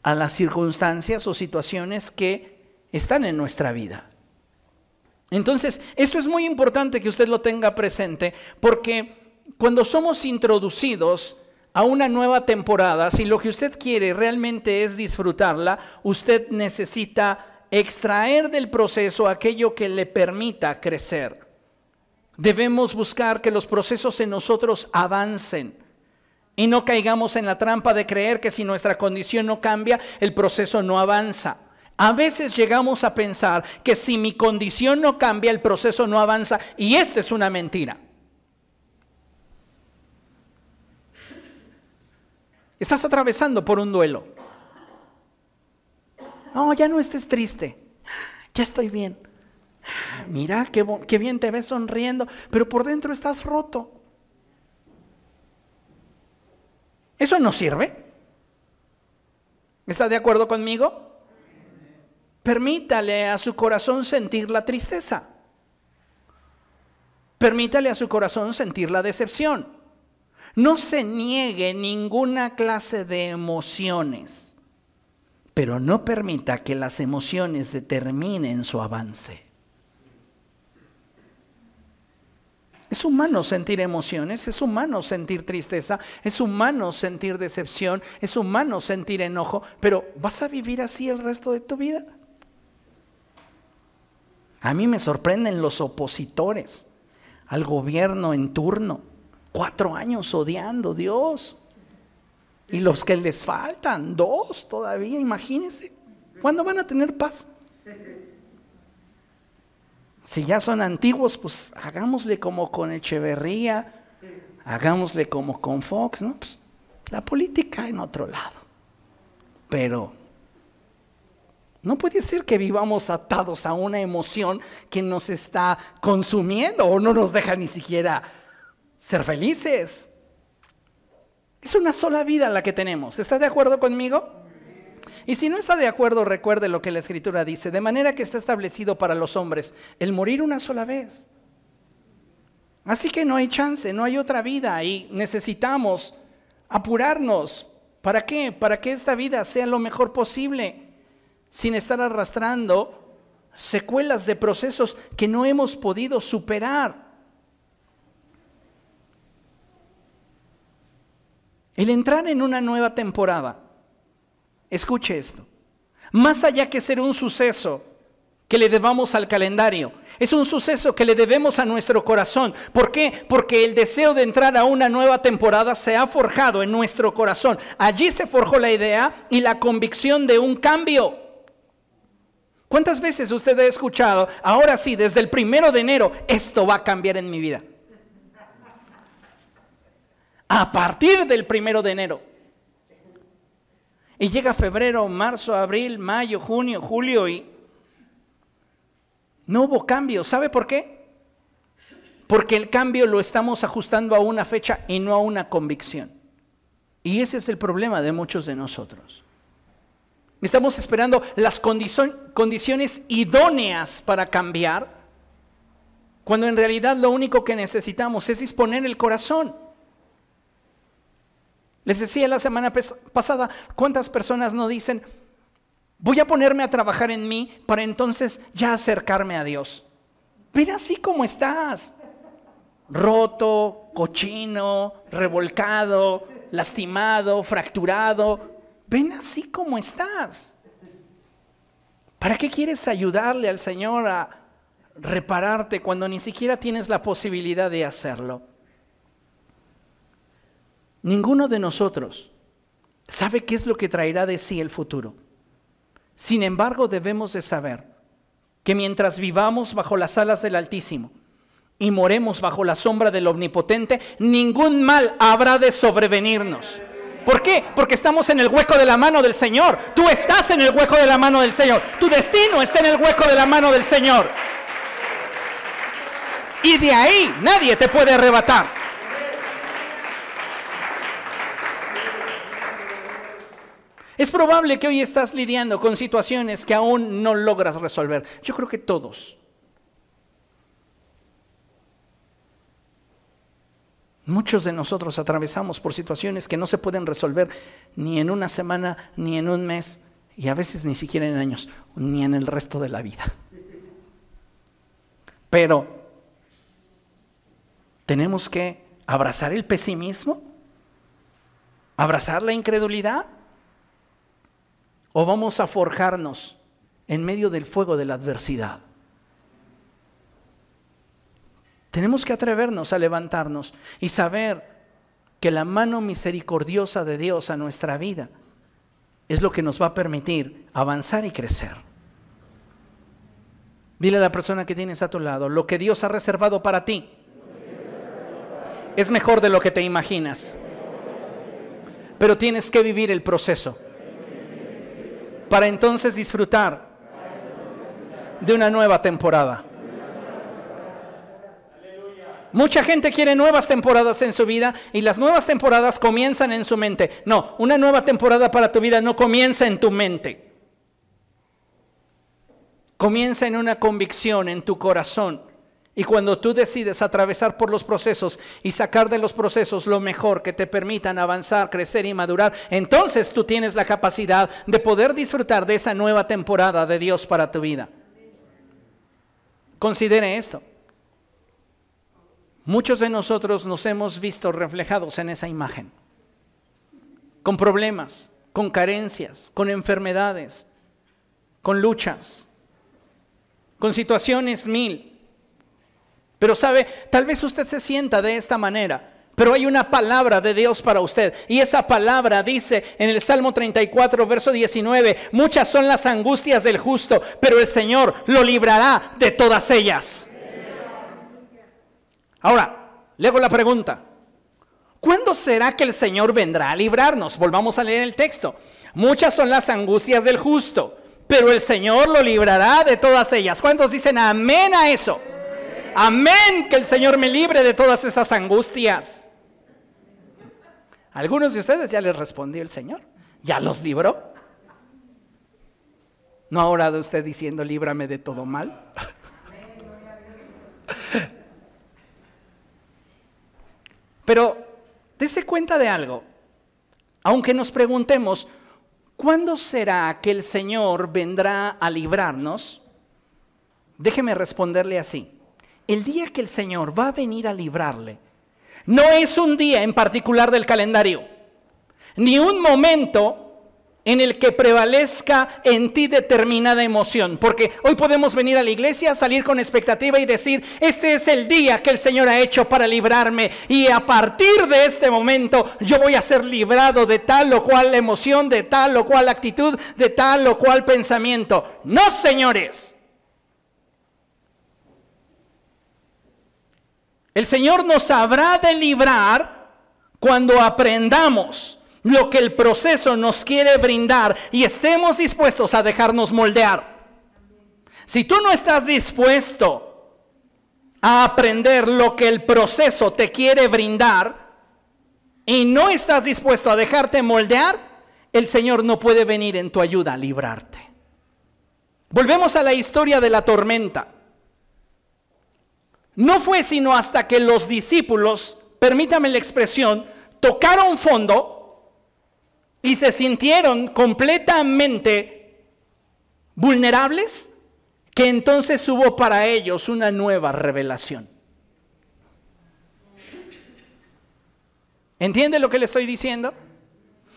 a las circunstancias o situaciones que están en nuestra vida. Entonces, esto es muy importante que usted lo tenga presente porque cuando somos introducidos a una nueva temporada, si lo que usted quiere realmente es disfrutarla, usted necesita extraer del proceso aquello que le permita crecer. Debemos buscar que los procesos en nosotros avancen y no caigamos en la trampa de creer que si nuestra condición no cambia, el proceso no avanza. A veces llegamos a pensar que si mi condición no cambia, el proceso no avanza y esta es una mentira. Estás atravesando por un duelo. No, ya no estés triste. Ya estoy bien. Mira, qué, bien te ves sonriendo, pero por dentro estás roto. ¿Eso no sirve? ¿Está de acuerdo conmigo? Permítale a su corazón sentir la tristeza. Permítale a su corazón sentir la decepción. No se niegue ninguna clase de emociones, pero no permita que las emociones determinen su avance. Es humano sentir emociones, es humano sentir tristeza, es humano sentir decepción, es humano sentir enojo, pero ¿vas a vivir así el resto de tu vida? A mí me sorprenden los opositores al gobierno en turno, cuatro años odiando a Dios. Y los que les faltan, dos todavía, imagínense, ¿cuándo van a tener paz? Si ya son antiguos, pues hagámosle como con Echeverría, hagámosle como con Fox, ¿no? Pues, la política en otro lado. Pero no puede ser que vivamos atados a una emoción que nos está consumiendo o no nos deja ni siquiera ser felices. Es una sola vida la que tenemos. ¿Está de acuerdo conmigo? Y si no está de acuerdo, recuerde lo que la escritura dice, de manera que está establecido para los hombres el morir una sola vez. Así que no hay chance, no hay otra vida y necesitamos apurarnos. ¿Para qué? Para que esta vida sea lo mejor posible, sin estar arrastrando secuelas de procesos que no hemos podido superar. El entrar en una nueva temporada Escuche esto. Más allá que ser un suceso que le debamos al calendario, es un suceso que le debemos a nuestro corazón. ¿Por qué? Porque el deseo de entrar a una nueva temporada se ha forjado en nuestro corazón. Allí se forjó la idea y la convicción de un cambio. ¿Cuántas veces usted ha escuchado, ahora sí, desde el primero de enero, esto va a cambiar en mi vida? A partir del primero de enero. Y llega febrero, marzo, abril, mayo, junio, julio y no hubo cambio. ¿Sabe por qué? Porque el cambio lo estamos ajustando a una fecha y no a una convicción. Y ese es el problema de muchos de nosotros. Estamos esperando las condiciones idóneas para cambiar, cuando en realidad lo único que necesitamos es disponer el corazón. Les decía la semana pasada, ¿cuántas personas no dicen, voy a ponerme a trabajar en mí para entonces ya acercarme a Dios? Ven así como estás, roto, cochino, revolcado, lastimado, fracturado. Ven así como estás. ¿Para qué quieres ayudarle al Señor a repararte cuando ni siquiera tienes la posibilidad de hacerlo? Ninguno de nosotros sabe qué es lo que traerá de sí el futuro. Sin embargo, debemos de saber que mientras vivamos bajo las alas del Altísimo y moremos bajo la sombra del Omnipotente, ningún mal habrá de sobrevenirnos. ¿Por qué? Porque estamos en el hueco de la mano del Señor. Tú estás en el hueco de la mano del Señor. Tu destino está en el hueco de la mano del Señor. Y de ahí nadie te puede arrebatar. Es probable que hoy estás lidiando con situaciones que aún no logras resolver. Yo creo que todos. Muchos de nosotros atravesamos por situaciones que no se pueden resolver ni en una semana, ni en un mes, y a veces ni siquiera en años, ni en el resto de la vida. Pero tenemos que abrazar el pesimismo, abrazar la incredulidad ¿O vamos a forjarnos en medio del fuego de la adversidad? Tenemos que atrevernos a levantarnos y saber que la mano misericordiosa de Dios a nuestra vida es lo que nos va a permitir avanzar y crecer. Dile a la persona que tienes a tu lado, lo que Dios ha reservado para ti es mejor de lo que te imaginas, pero tienes que vivir el proceso para entonces disfrutar de una nueva temporada. Mucha gente quiere nuevas temporadas en su vida y las nuevas temporadas comienzan en su mente. No, una nueva temporada para tu vida no comienza en tu mente. Comienza en una convicción en tu corazón Y cuando tú decides atravesar por los procesos y sacar de los procesos lo mejor que te permitan avanzar, crecer y madurar, entonces tú tienes la capacidad de poder disfrutar de esa nueva temporada de Dios para tu vida. Considere esto. Muchos de nosotros nos hemos visto reflejados en esa imagen, con problemas, con carencias, con enfermedades, con luchas, con situaciones mil. Pero sabe, tal vez usted se sienta de esta manera, pero hay una palabra de Dios para usted. Y esa palabra dice en el Salmo 34, verso 19, muchas son las angustias del justo, pero el Señor lo librará de todas ellas. Ahora, le hago la pregunta. ¿Cuándo será que el Señor vendrá a librarnos? Volvamos a leer el texto. Muchas son las angustias del justo, pero el Señor lo librará de todas ellas. ¿Cuántos dicen amén a eso? Amén, que el Señor me libre de todas estas angustias. Algunos de ustedes ya les respondió el Señor, ya los libró. ¿No ha orado usted diciendo, líbrame de todo mal? Pero dése cuenta de algo. Aunque nos preguntemos, ¿cuándo será que el Señor vendrá a librarnos? Déjeme responderle así. El día que el Señor va a venir a librarle, no es un día en particular del calendario, ni un momento en el que prevalezca en ti determinada emoción. Porque hoy podemos venir a la iglesia, salir con expectativa y decir, este es el día que el Señor ha hecho para librarme. Y a partir de este momento yo voy a ser librado de tal o cual emoción, de tal o cual actitud, de tal o cual pensamiento. No, señores. El Señor nos habrá de librar cuando aprendamos lo que el proceso nos quiere brindar y estemos dispuestos a dejarnos moldear. Si tú no estás dispuesto a aprender lo que el proceso te quiere brindar y no estás dispuesto a dejarte moldear, el Señor no puede venir en tu ayuda a librarte. Volvemos a la historia de la tormenta. No fue sino hasta que los discípulos, permítame la expresión, tocaron fondo y se sintieron completamente vulnerables, que entonces hubo para ellos una nueva revelación. ¿Entiende lo que le estoy diciendo?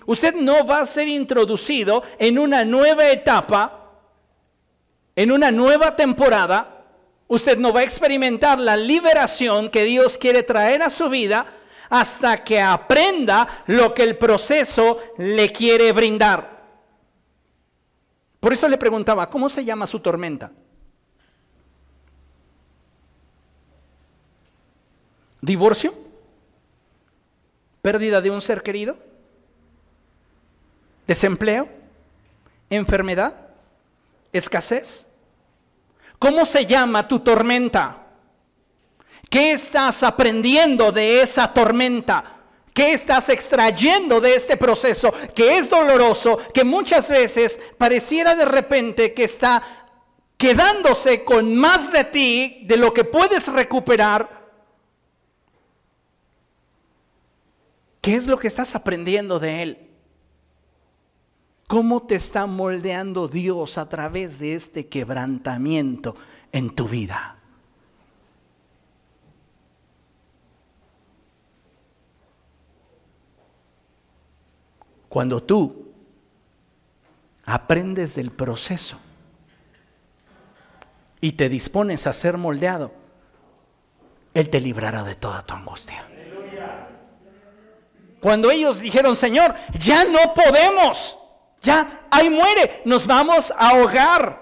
Usted no va a ser introducido en una nueva etapa, en una nueva temporada. Usted no va a experimentar la liberación que Dios quiere traer a su vida hasta que aprenda lo que el proceso le quiere brindar. Por eso le preguntaba, ¿cómo se llama su tormenta? ¿Divorcio? ¿Pérdida de un ser querido? ¿Desempleo? ¿Enfermedad? ¿Escasez? ¿Cómo se llama tu tormenta? ¿Qué estás aprendiendo de esa tormenta? ¿Qué estás extrayendo de este proceso que es doloroso, que muchas veces pareciera de repente que está quedándose con más de ti de lo que puedes recuperar? ¿Qué es lo que estás aprendiendo de él? ¿Cómo te está moldeando Dios a través de este quebrantamiento en tu vida? Cuando tú aprendes del proceso y te dispones a ser moldeado, Él te librará de toda tu angustia. Cuando ellos dijeron, Señor, ya no podemos, ya, ahí muere, nos vamos a ahogar.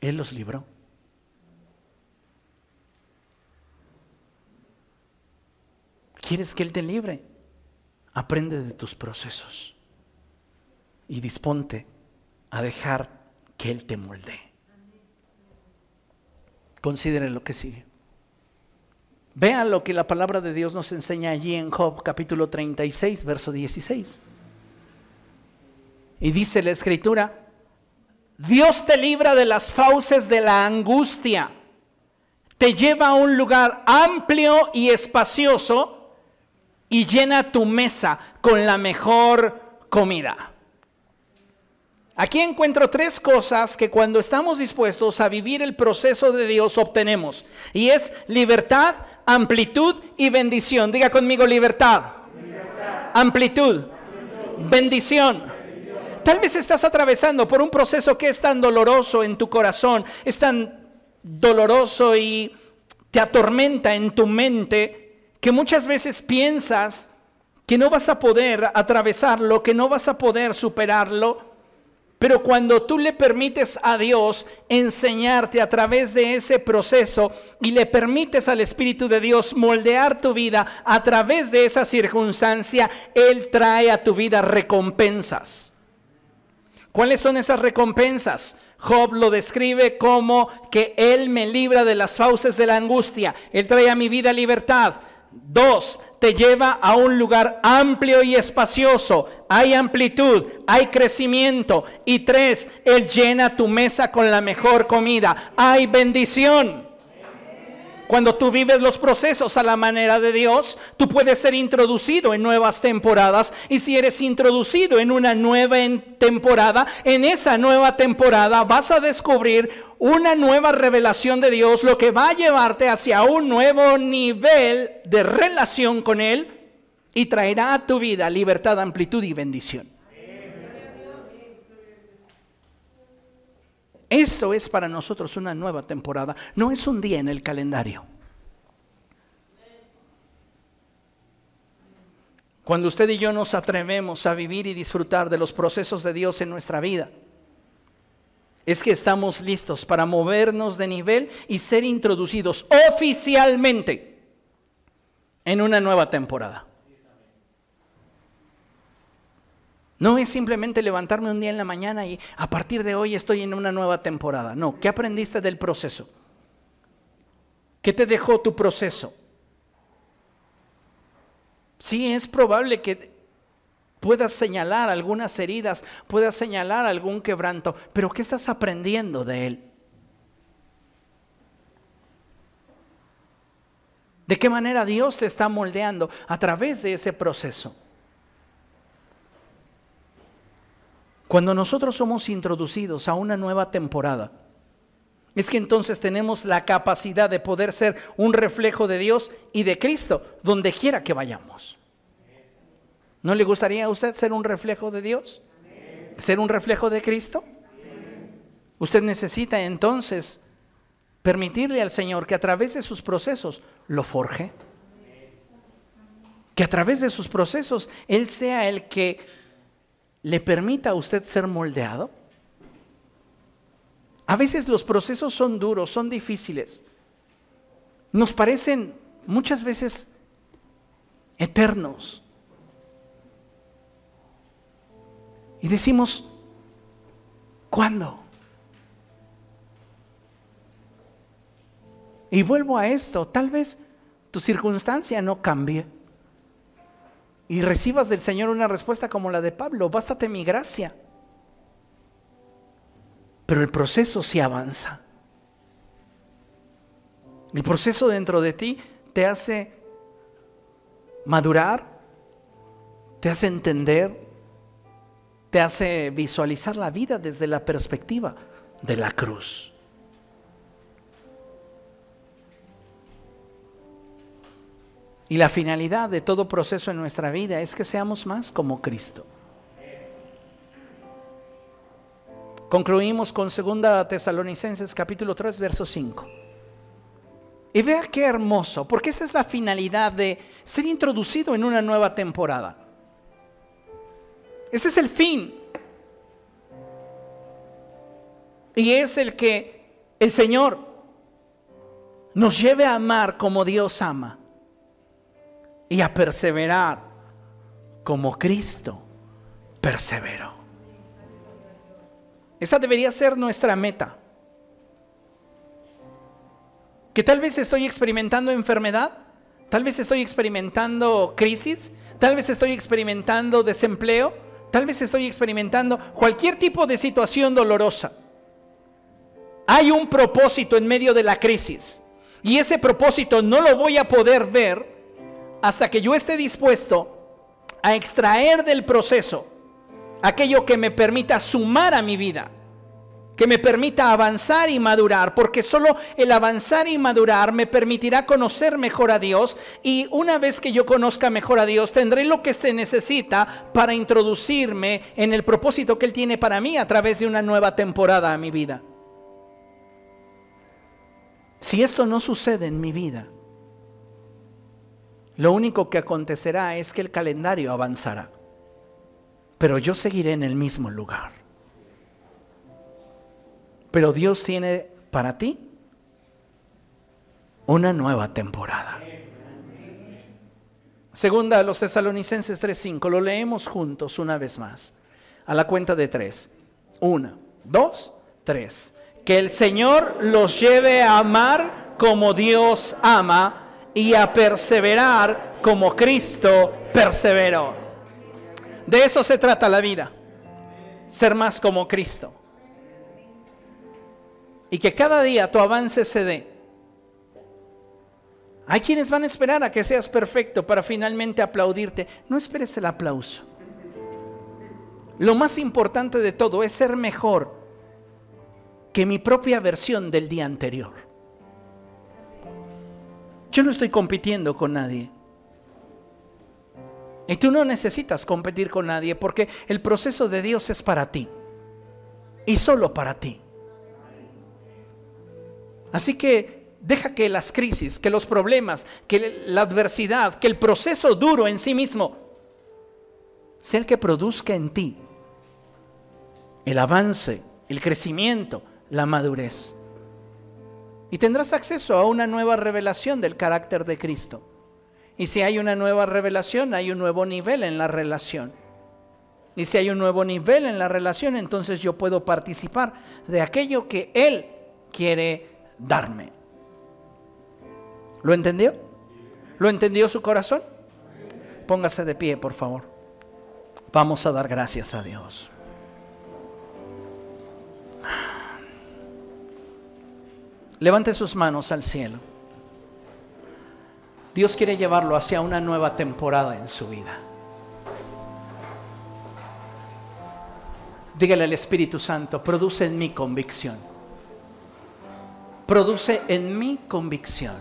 Él los libró. ¿Quieres que Él te libre? Aprende de tus procesos y disponte a dejar que Él te moldee. Considere lo que sigue. Vean lo que la palabra de Dios nos enseña allí en Job capítulo 36, verso 16. Y dice la escritura, Dios te libra de las fauces de la angustia, te lleva a un lugar amplio y espacioso y llena tu mesa con la mejor comida. Aquí encuentro tres cosas que cuando estamos dispuestos a vivir el proceso de Dios obtenemos. Y es libertad, amplitud y bendición. Diga conmigo libertad, amplitud, bendición. Tal vez estás atravesando por un proceso que es tan doloroso en tu corazón, es tan doloroso y te atormenta en tu mente que muchas veces piensas que no vas a poder atravesarlo, que no vas a poder superarlo. Pero cuando tú le permites a Dios enseñarte a través de ese proceso y le permites al Espíritu de Dios moldear tu vida a través de esa circunstancia, Él trae a tu vida recompensas. ¿Cuáles son esas recompensas? Job lo describe como que Él me libra de las fauces de la angustia. Él trae a mi vida libertad. Dos, te lleva a un lugar amplio y espacioso. Hay amplitud, hay crecimiento. Y tres, Él llena tu mesa con la mejor comida. Hay bendición. Cuando tú vives los procesos a la manera de Dios, tú puedes ser introducido en nuevas temporadas. Y si eres introducido en una nueva temporada, en esa nueva temporada vas a descubrir una nueva revelación de Dios, lo que va a llevarte hacia un nuevo nivel de relación con Él y traerá a tu vida libertad, amplitud y bendición. Eso es para nosotros una nueva temporada, no es un día en el calendario. Cuando usted y yo nos atrevemos a vivir y disfrutar de los procesos de Dios en nuestra vida, es que estamos listos para movernos de nivel y ser introducidos oficialmente en una nueva temporada. No es simplemente levantarme un día en la mañana y a partir de hoy estoy en una nueva temporada. No, ¿qué aprendiste del proceso? ¿Qué te dejó tu proceso? Sí, es probable que puedas señalar algunas heridas, puedas señalar algún quebranto, pero ¿qué estás aprendiendo de él? ¿De qué manera Dios te está moldeando a través de ese proceso? Cuando nosotros somos introducidos a una nueva temporada, es que entonces tenemos la capacidad de poder ser un reflejo de Dios y de Cristo donde quiera que vayamos. ¿No le gustaría a usted ser un reflejo de Dios? ¿Ser un reflejo de Cristo? Usted necesita entonces permitirle al Señor que a través de sus procesos lo forje. Que a través de sus procesos Él sea el que le permita a usted ser moldeado? A veces los procesos son duros, son difíciles. Nos parecen muchas veces eternos. Y decimos, ¿cuándo? Y vuelvo a esto, tal vez tu circunstancia no cambie y recibas del Señor una respuesta como la de Pablo, bástate mi gracia. Pero el proceso sí avanza. El proceso dentro de ti te hace madurar, te hace entender, te hace visualizar la vida desde la perspectiva de la cruz. Y la finalidad de todo proceso en nuestra vida es que seamos más como Cristo. Concluimos con 2 Tesalonicenses capítulo 3, verso 5. Y vea qué hermoso, porque esta es la finalidad de ser introducido en una nueva temporada. Este es el fin. Y es el que el Señor nos lleve a amar como Dios ama y a perseverar como Cristo perseveró. Esa debería ser nuestra meta. Que tal vez estoy experimentando enfermedad, tal vez estoy experimentando crisis, tal vez estoy experimentando desempleo, tal vez estoy experimentando cualquier tipo de situación dolorosa. hay un propósito en medio de la crisis. Y ese propósito no lo voy a poder ver hasta que yo esté dispuesto a extraer del proceso aquello que me permita sumar a mi vida, que me permita avanzar y madurar, porque solo el avanzar y madurar me permitirá conocer mejor a Dios y una vez que yo conozca mejor a Dios, tendré lo que se necesita para introducirme en el propósito que Él tiene para mí a través de una nueva temporada a mi vida. Si esto no sucede en mi vida, lo único que acontecerá es que el calendario avanzará, pero yo seguiré en el mismo lugar. Pero Dios tiene para ti una nueva temporada. Segunda los tesalonicenses 3.5, lo leemos juntos una vez más, a la cuenta de tres. Una, dos, tres. Que el Señor los lleve a amar como Dios ama y a perseverar como Cristo perseveró. De eso se trata la vida, ser más como Cristo. Y que cada día tu avance se dé. Hay quienes van a esperar a que seas perfecto para finalmente aplaudirte. No esperes el aplauso. Lo más importante de todo es ser mejor que mi propia versión del día anterior. Yo no estoy compitiendo con nadie. Y tú no necesitas competir con nadie porque el proceso de Dios es para ti. Y solo para ti. Así que deja que las crisis, que los problemas, que la adversidad, que el proceso duro en sí mismo sea el que produzca en ti el avance, el crecimiento, la madurez y tendrás acceso a una nueva revelación del carácter de Cristo. Y si hay una nueva revelación, hay un nuevo nivel en la relación. Y si hay un nuevo nivel en la relación, entonces yo puedo participar de aquello que Él quiere darme. ¿Lo entendió? ¿Lo entendió su corazón? Póngase de pie, por favor. Vamos a dar gracias a Dios. Levante sus manos al cielo. Dios quiere llevarlo hacia una nueva temporada en su vida. Dígale al Espíritu Santo, produce en mí convicción. Produce en mí convicción.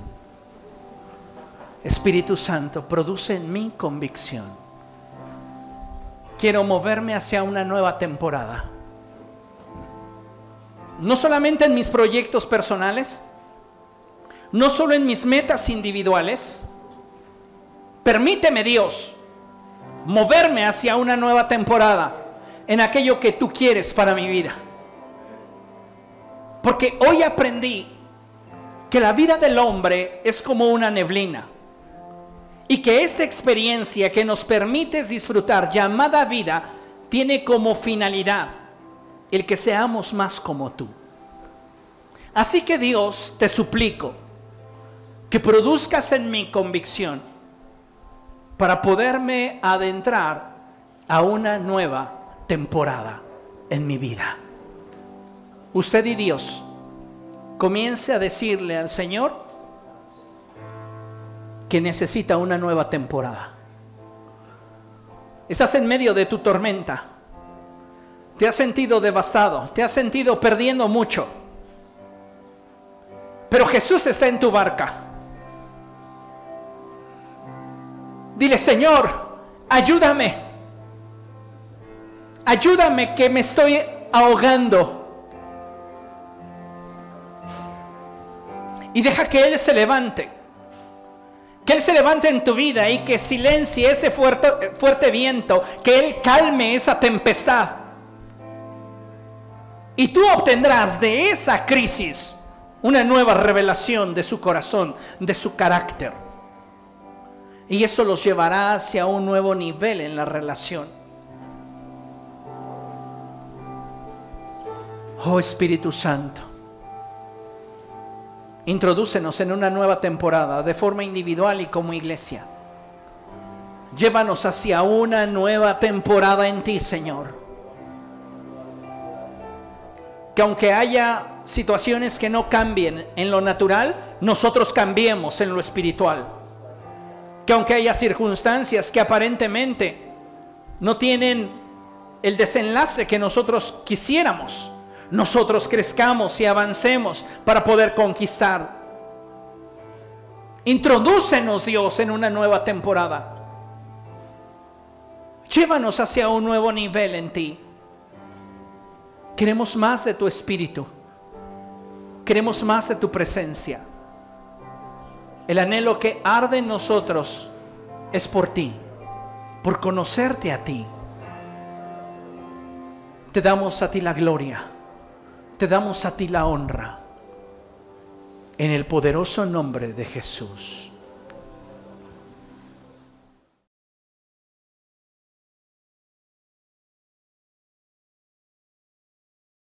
Espíritu Santo, produce en mí convicción. Quiero moverme hacia una nueva temporada no solamente en mis proyectos personales, no solo en mis metas individuales. Permíteme Dios moverme hacia una nueva temporada en aquello que tú quieres para mi vida. Porque hoy aprendí que la vida del hombre es como una neblina y que esta experiencia que nos permite disfrutar llamada vida tiene como finalidad el que seamos más como tú. Así que Dios, te suplico que produzcas en mi convicción para poderme adentrar a una nueva temporada en mi vida. Usted y Dios comience a decirle al Señor que necesita una nueva temporada. Estás en medio de tu tormenta te has sentido devastado, te has sentido perdiendo mucho. Pero Jesús está en tu barca. Dile, Señor, ayúdame. Ayúdame que me estoy ahogando. Y deja que Él se levante. Que Él se levante en tu vida y que silencie ese fuerte, viento. Que Él calme esa tempestad. Y tú obtendrás de esa crisis una nueva revelación de su corazón, de su carácter. Y eso los llevará hacia un nuevo nivel en la relación. Oh Espíritu Santo, introdúcenos en una nueva temporada de forma individual y como iglesia. Llévanos hacia una nueva temporada en ti, Señor que aunque haya situaciones que no cambien en lo natural, nosotros cambiemos en lo espiritual. Que aunque haya circunstancias que aparentemente no tienen el desenlace que nosotros quisiéramos, nosotros crezcamos y avancemos para poder conquistar. Introdúcenos Dios en una nueva temporada. Llévanos hacia un nuevo nivel en ti. Queremos más de tu espíritu. Queremos más de tu presencia. El anhelo que arde en nosotros es por ti, por conocerte a ti. Te damos a ti la gloria, te damos a ti la honra, en el poderoso nombre de Jesús.